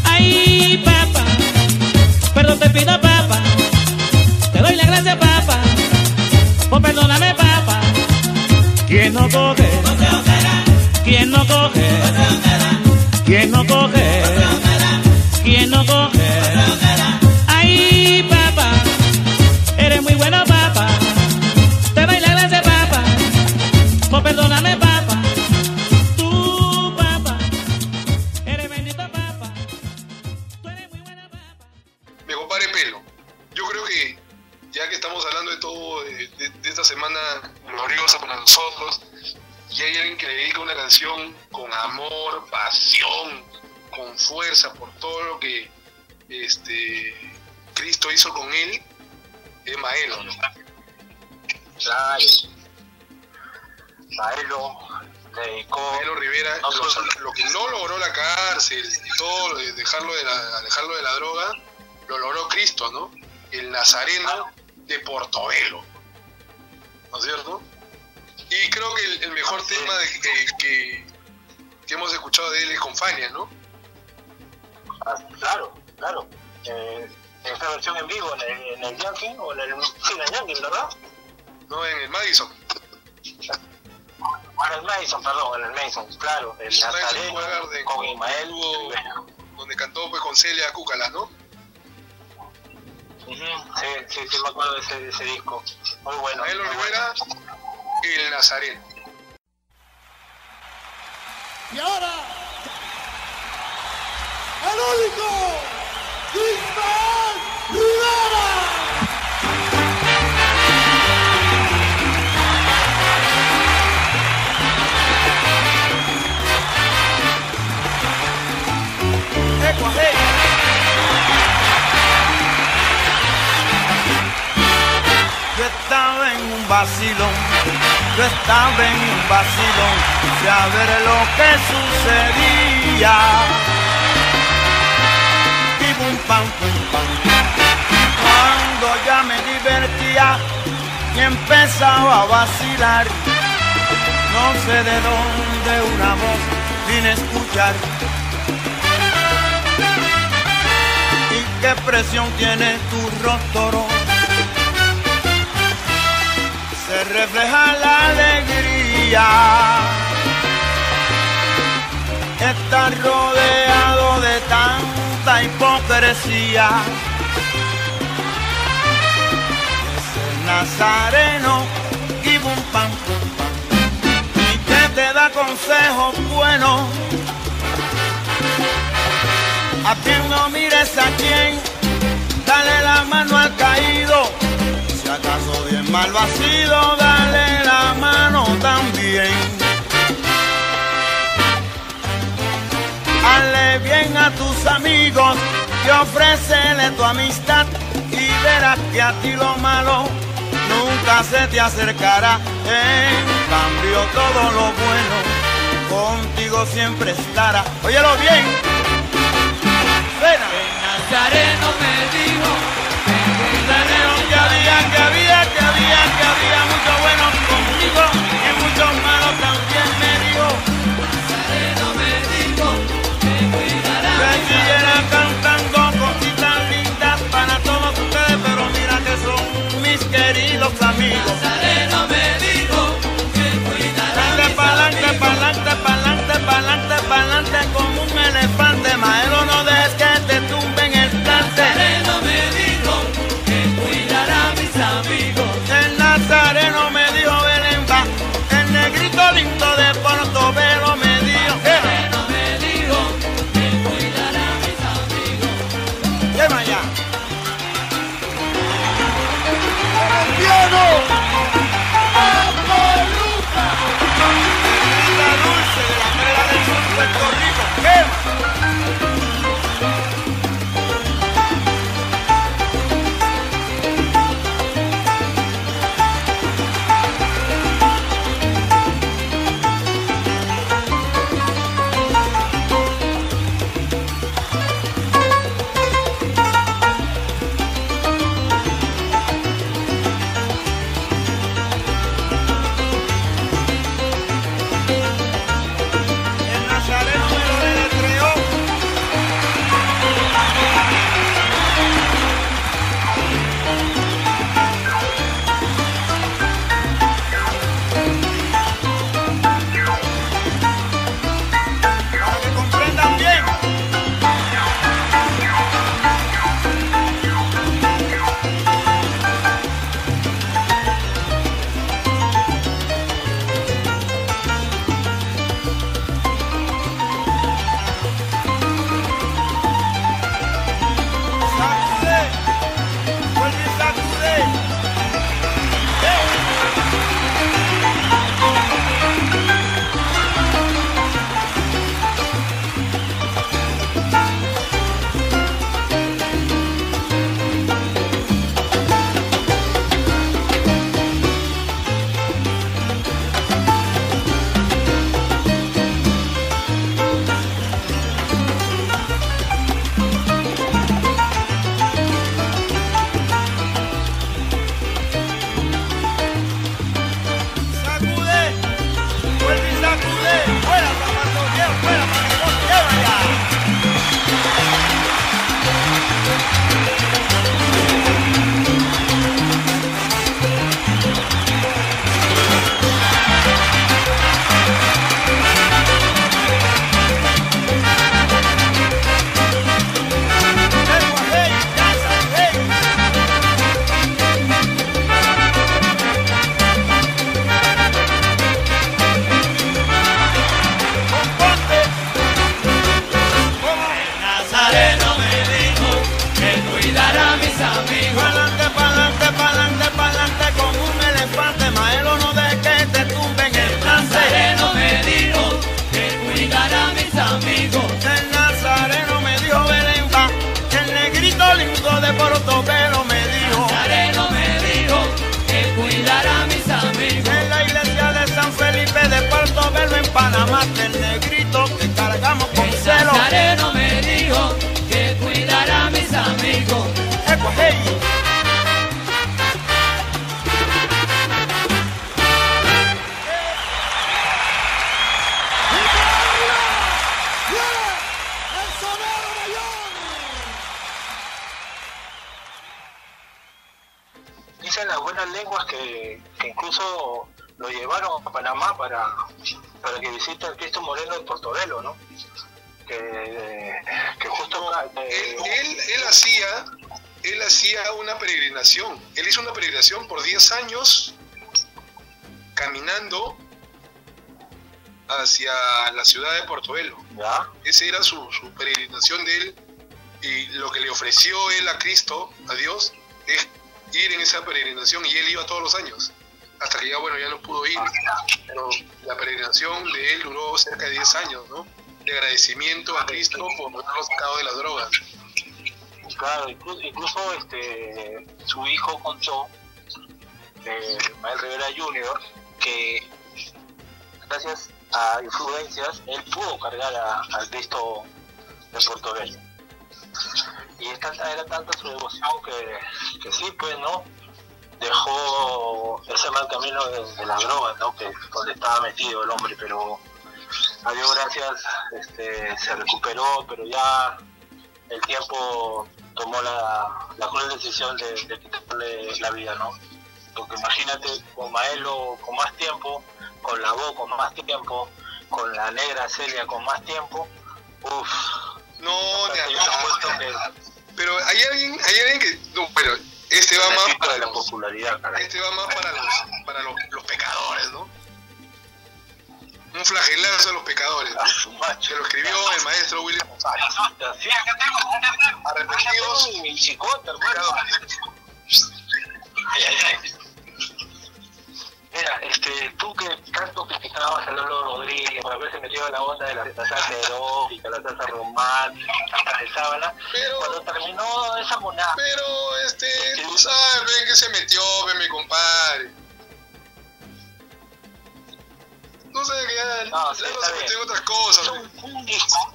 Ay, papá, perdón te pido, papá. Te doy las gracias, papá, por perdonarme, papá. ¿Quién no coge? ¿Quién no coge? ¿Quién no coge? ¿Quién no coge? El Garden, con tuvo- Rivera. donde cantó pues con Celia Cúcalas, ¿no? Sí, sí, sí, me acuerdo de ese, de ese disco. Muy bueno. Maelo muy Rivera, el Nazareno. Y ahora, el único, Ismael Rivera. Yo estaba en un vacilón, yo estaba en un vacilón, sin saber lo que sucedía. Y pum pam pum pam. Cuando ya me divertía y empezaba a vacilar, no sé de dónde una voz vine a escuchar. Qué presión tiene tu rostro se refleja la alegría. Estás rodeado de tanta hipocresía. Ese nazareno y pam pum pam. Y que te da consejos buenos. A quien no mires a quien, dale la mano al caído. Si acaso bien mal ha sido, dale la mano también. Hazle bien a tus amigos y ofrécele tu amistad y verás que a ti lo malo nunca se te acercará. En cambio todo lo bueno contigo siempre estará. Óyelo bien. Elefante, el negrito que cargamos con celo. Nazareno me dijo que cuidara a mis amigos. Eco, hey. Dicen las buenas lenguas que, que incluso lo llevaron a Panamá para, para que visite al Cristo Moreno de Portobelo, ¿no? Que, que justo... eh, Él, él, él hacía, él hacía una peregrinación. Él hizo una peregrinación por 10 años caminando hacia la ciudad de Portobelo. ¿ya? Esa era su, su peregrinación de él y lo que le ofreció él a Cristo, a Dios, es ir en esa peregrinación y él iba todos los años. Hasta que ya, bueno, ya no pudo ir. Pero la peregrinación de él duró cerca de 10 años, ¿no? De agradecimiento a Cristo por haberlo sacado de las drogas. Claro, incluso, incluso, este, su hijo contó, eh, Mael Rivera Jr., que gracias a influencias él pudo cargar a- al Cristo de Portobelo. Y es tanta, era tanta su devoción que, que sí, pues, ¿no? Dejó ese mal camino de, de la droga, ¿no? Que donde estaba metido el hombre, pero a Dios gracias este, se recuperó, pero ya el tiempo tomó la, la cruel decisión de, de quitarle la vida, ¿no? Porque imagínate con Maelo con más tiempo, con la voz con más tiempo, con la negra Celia con más tiempo, uff. No, apuesto que Pero hay alguien, hay alguien que. No, pero este va más para la los, popularidad, caray. este va más para los, para los, los pecadores, ¿no? Un flagelazo a los pecadores. Macho. Se lo escribió el maestro William Arrepentidos, Mira, este, tú que tanto criticabas a Lolo Rodríguez por haberse metido en la onda de la, salsa erótica, la salsa romántica, la salsa de sábana, Pero- cuando terminó esa monada, pero este, tú sabes, ven que se metió, ven mi compadre. No sé que ya, No, sí, se metió en otras cosas. un, un disco.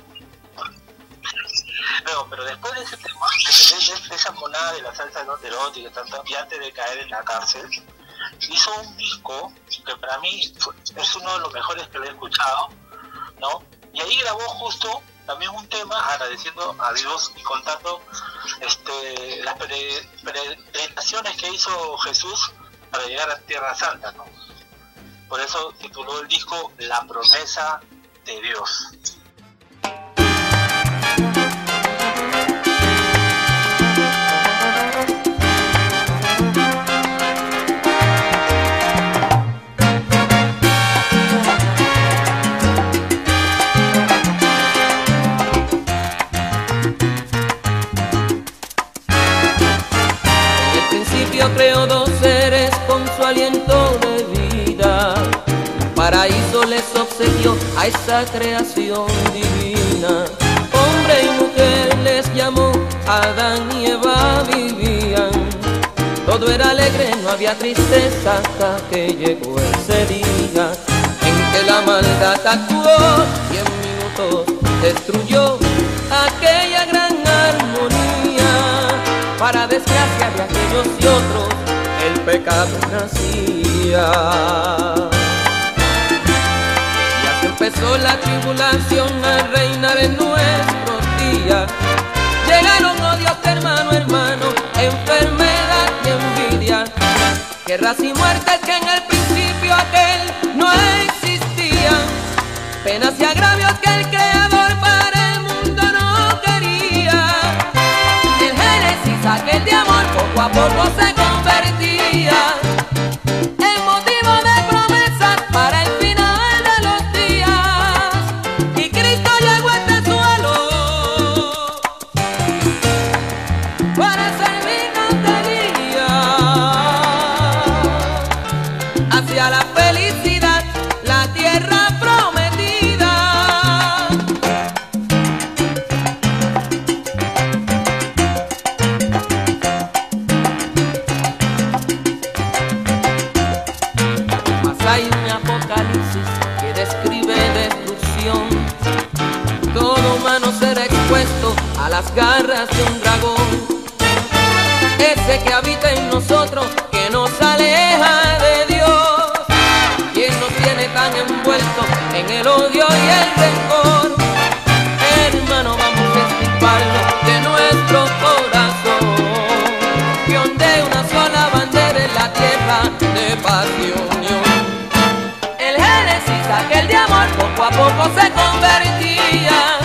No, pero después de ese tema, de, de- de esa monada de la salsa no erótica, tanto, y antes de caer en la cárcel, hizo un disco que para mí es uno de los mejores que le he escuchado, ¿no? Y ahí grabó justo también un tema agradeciendo a Dios y contando este, las pere- peregrinaciones que hizo Jesús para llegar a Tierra Santa, ¿no? Por eso tituló el disco La promesa de Dios. El creó dos seres con su aliento de vida. Paraíso les obsequió a esa creación divina. Hombre y mujer les llamó, Adán y Eva vivían. Todo era alegre, no había tristeza hasta que llegó ese día en que la maldad actuó y en minutos destruyó para desgracia de aquellos y otros, el pecado nacía. Ya se empezó la tribulación a reinar en nuestros días. Llegaron odios de hermano, hermano, enfermedad y envidia. Guerras y muertes que en el principio aquel no existían. Penas y agravios que el Creador para a poco se convertía. las garras de un dragón. Ese que habita en nosotros, que nos aleja de Dios. Quien nos tiene tan envueltos en el odio y el rencor. Hermano, vamos a extirparlo de nuestro corazón. Que ondee una sola bandera en la tierra de paz y unión. El Génesis, aquel de amor, poco a poco se convertía.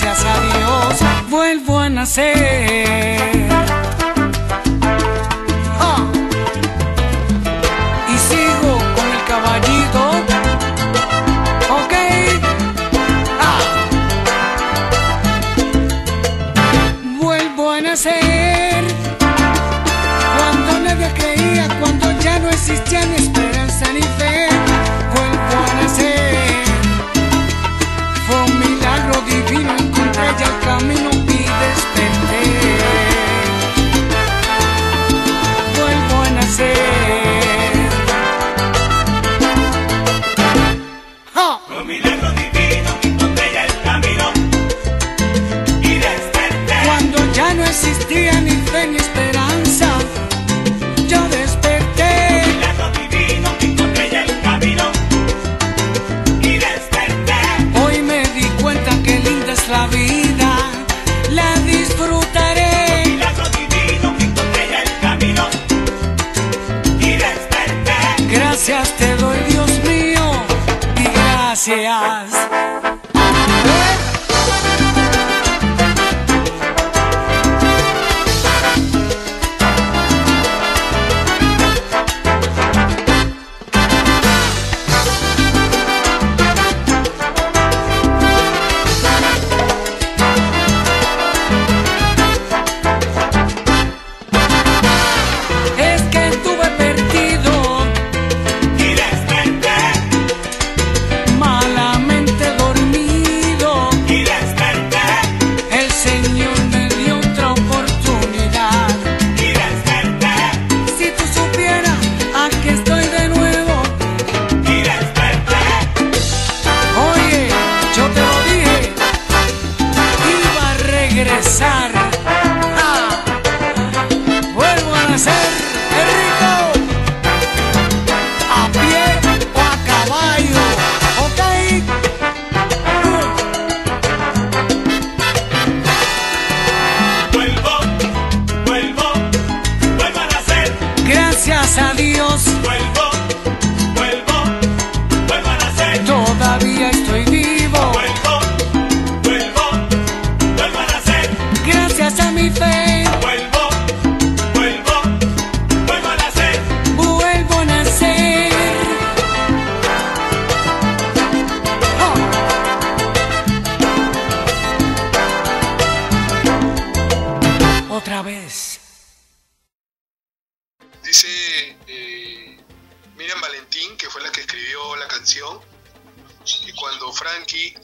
gracias a Dios vuelvo a nacer. Ah. Y sigo con el caballito. Ok. ¡Ah! Vuelvo a nacer. Cuando nadie creía, cuando ya no existían. camino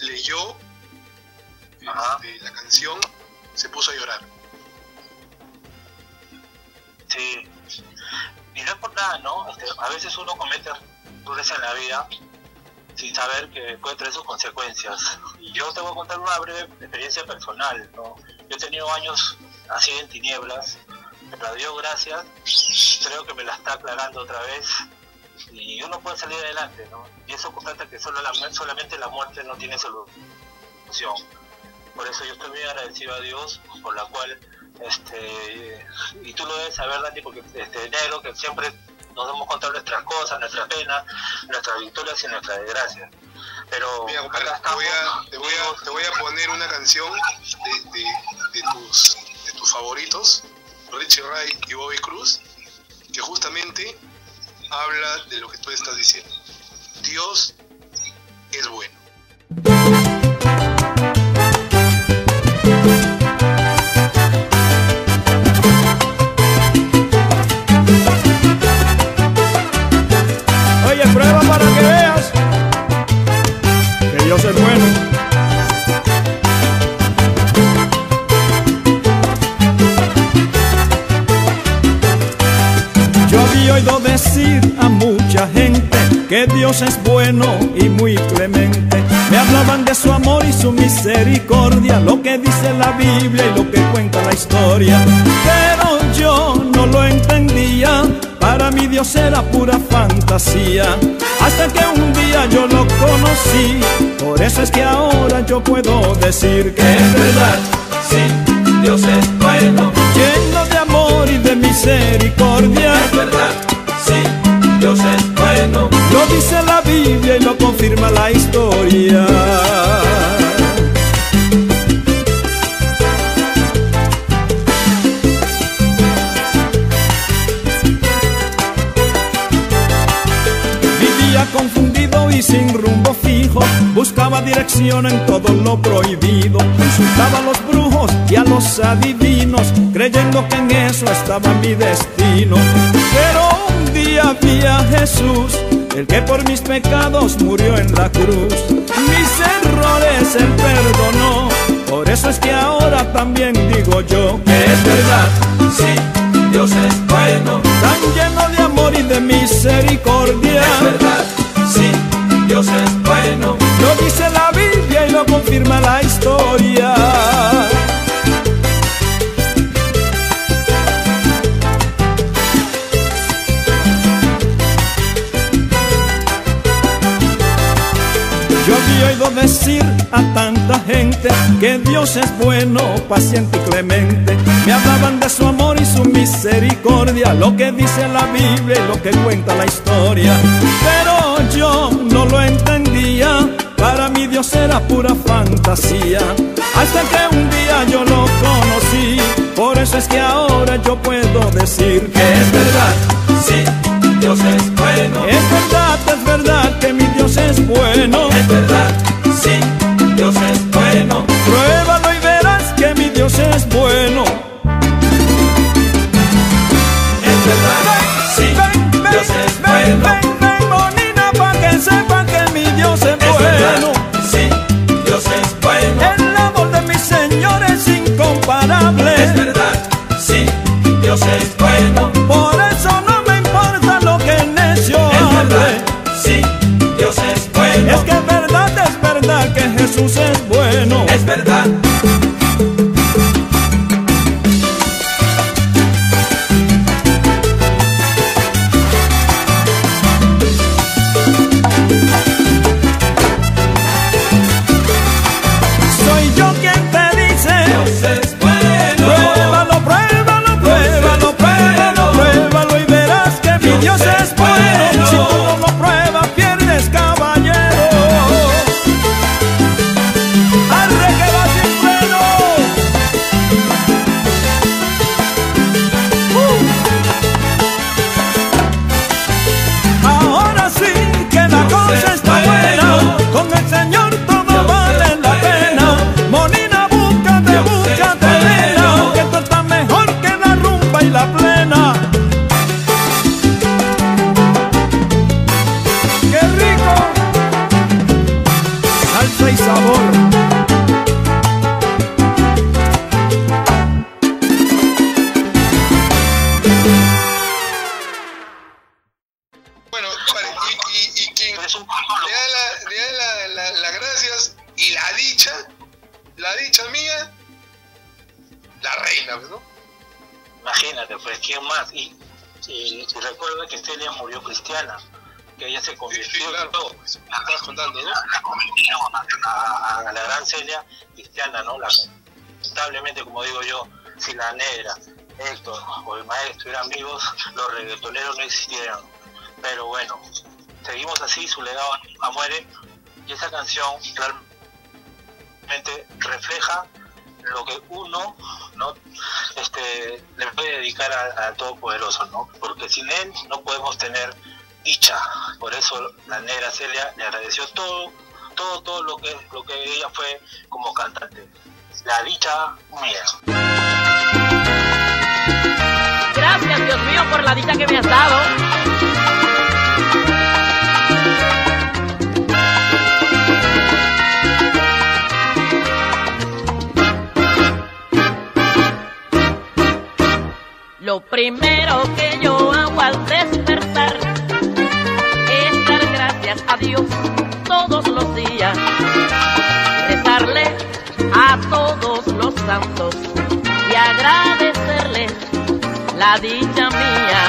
Leyó este, la canción, se puso a llorar. Sí. Y no es por nada, ¿no? Este, a veces uno comete errores en la vida sin saber que puede tener sus consecuencias. Y yo te voy a contar una breve experiencia personal, ¿no? Yo he tenido años así en tinieblas, pero a Dios gracias, creo que me la está aclarando otra vez y uno puede salir adelante, ¿no? Y eso constata que solo la, solamente la muerte no tiene solución. Por eso yo estoy muy agradecido a Dios, por la cual, este, y tú lo debes saber, Dani, porque este, negro, que siempre nos hemos contado nuestras cosas, nuestras penas, nuestras victorias y nuestras desgracias. Pero Mira, compadre, te voy, a, te, voy a, te voy a poner una canción de, de, de tus, de tus favoritos, Richie Ray y Bobby Cruz, que justamente habla de lo que tú estás diciendo. Dios es bueno. Oye, prueba para que veas que Dios es bueno. Yo había oído decir que Dios es bueno y muy clemente. Me hablaban de su amor y su misericordia, lo que dice la Biblia y lo que cuenta la historia. Pero yo no lo entendía, para mí Dios era pura fantasía. Hasta que un día yo lo conocí, por eso es que ahora yo puedo decir que es verdad. Sí, Dios es bueno, lleno de amor y de misericordia. Es verdad, sí, Dios es bueno. Dice la Biblia y lo confirma la historia. Vivía confundido y sin rumbo fijo, buscaba dirección en todo lo prohibido, consultaba a los brujos y a los adivinos, creyendo que en eso estaba mi destino. Pero un día vi a Jesús, el que por mis pecados murió en la cruz, mis errores él perdonó, por eso es que ahora también digo yo que es verdad, sí, Dios es bueno, tan lleno de amor y de misericordia. Es verdad, sí, Dios es bueno. Lo dice la Biblia y lo confirma la historia. Decir a tanta gente que Dios es bueno, paciente y clemente. Me hablaban de su amor y su misericordia, lo que dice la Biblia y lo que cuenta la historia. Pero yo no lo entendía, para mí Dios era pura fantasía. Hasta que un día yo lo conocí, por eso es que ahora yo puedo decir que es verdad, sí, Dios es bueno. Es verdad, es verdad que mi Dios es bueno. Es verdad, bueno. Pruébalo reggaetoneros no existieran. Pero bueno, seguimos así, su legado nunca muere. Y esa canción realmente refleja lo que uno no este, le puede dedicar a, a Todopoderoso, ¿no? Porque sin él no podemos tener dicha. Por eso la negra Celia le agradeció todo, todo, todo lo que, lo que ella fue como cantante. La dicha mía. Dios mío, por la dicha que me has dado. Lo primero que yo hago al despertar es dar gracias a Dios todos los días, rezarle a todos los santos y agradecerle la dicha mía.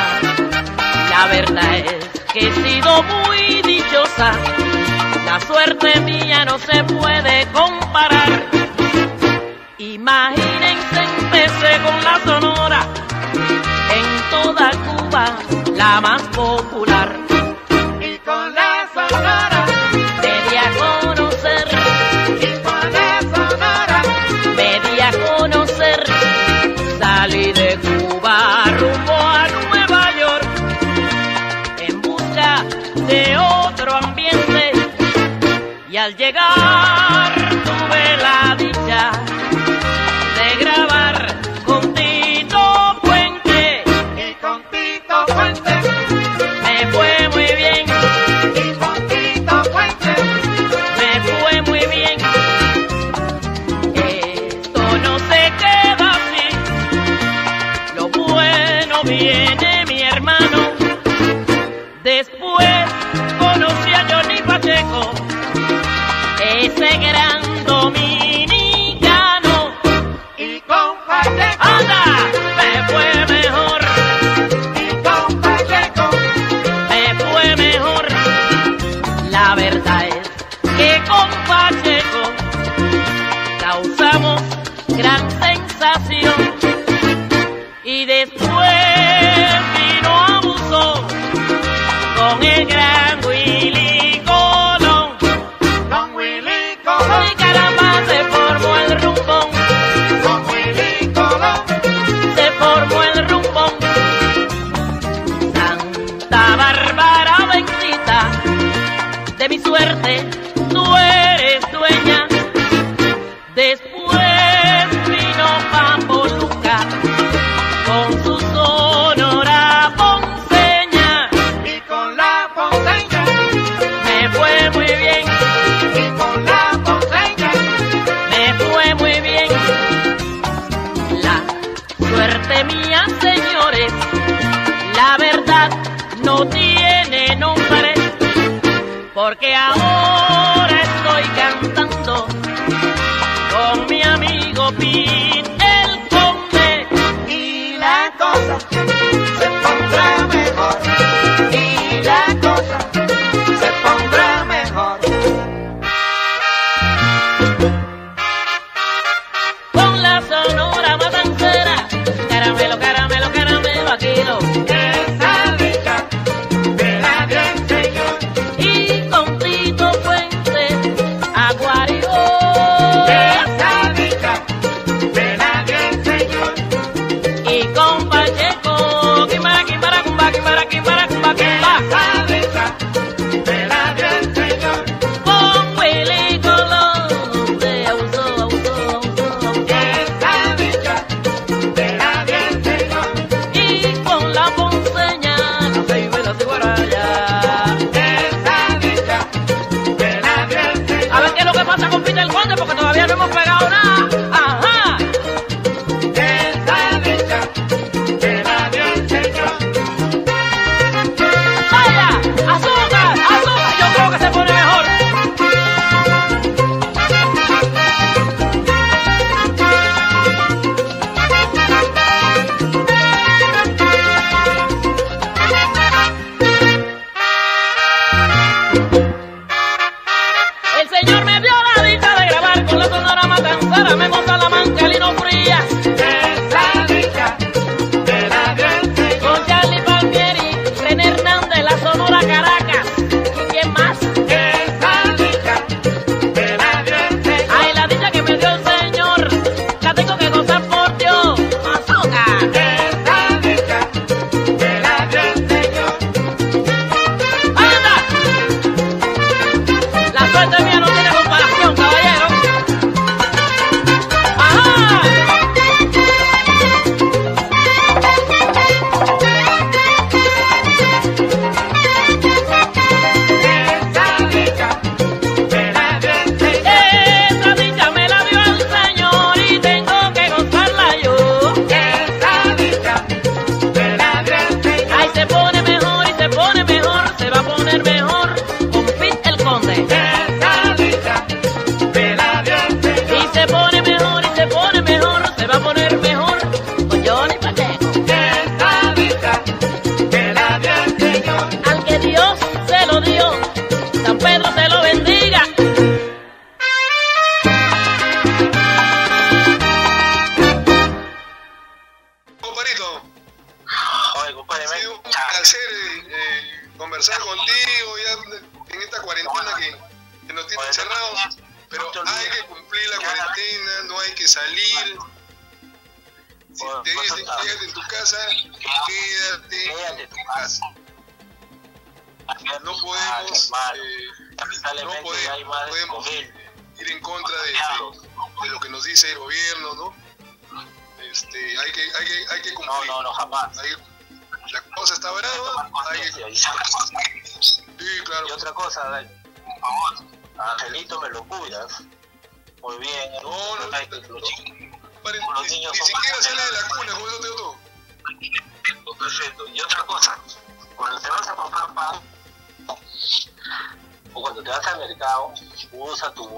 La verdad es que he sido muy dichosa, la suerte mía no se puede comparar. Imagínense, empecé con la sonora, en toda Cuba la más popular. Y con la al llegar. Caraca!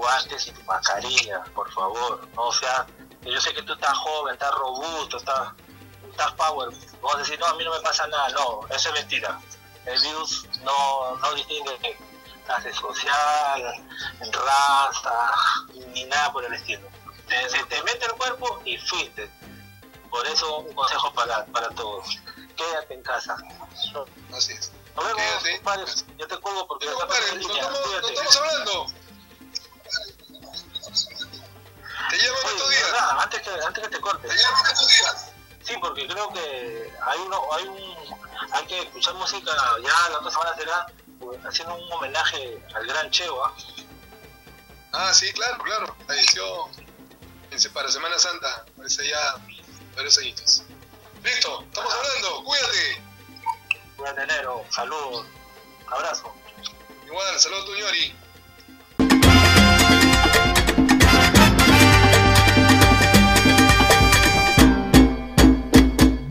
Guantes y tu mascarilla, por favor. No o sea, yo sé que tú estás joven, estás robusto, estás, estás power. Vos decís, no, a mí no me pasa nada. No, eso es mentira. El virus no, no distingue clase social, raza, ni nada por el estilo. Te, se te mete el cuerpo y fuiste. Por eso un consejo para, para todos. Quédate en casa. Así es. Nos vemos. Yo te cuelgo porque Compadre, no no estamos hablando. Te llamo en estos días. antes que, antes que te cortes. Te llamo en estos días. Sí, porque creo que hay uno, hay un, hay que escuchar música. Ya la otra semana será pues, haciendo un homenaje al gran Cheo, ¿ah? Ah, sí, claro, claro. Falleció para Semana Santa. Parece ya varios añitos. Listo, estamos hablando. Cuídate. Cuídate, enero. Saludos. Abrazo. Igual, saludos, Tuñori.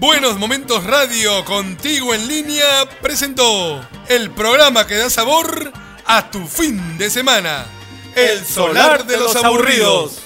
Buenos Momentos Radio contigo en línea presentó el programa que da sabor a tu fin de semana. El solar de los aburridos.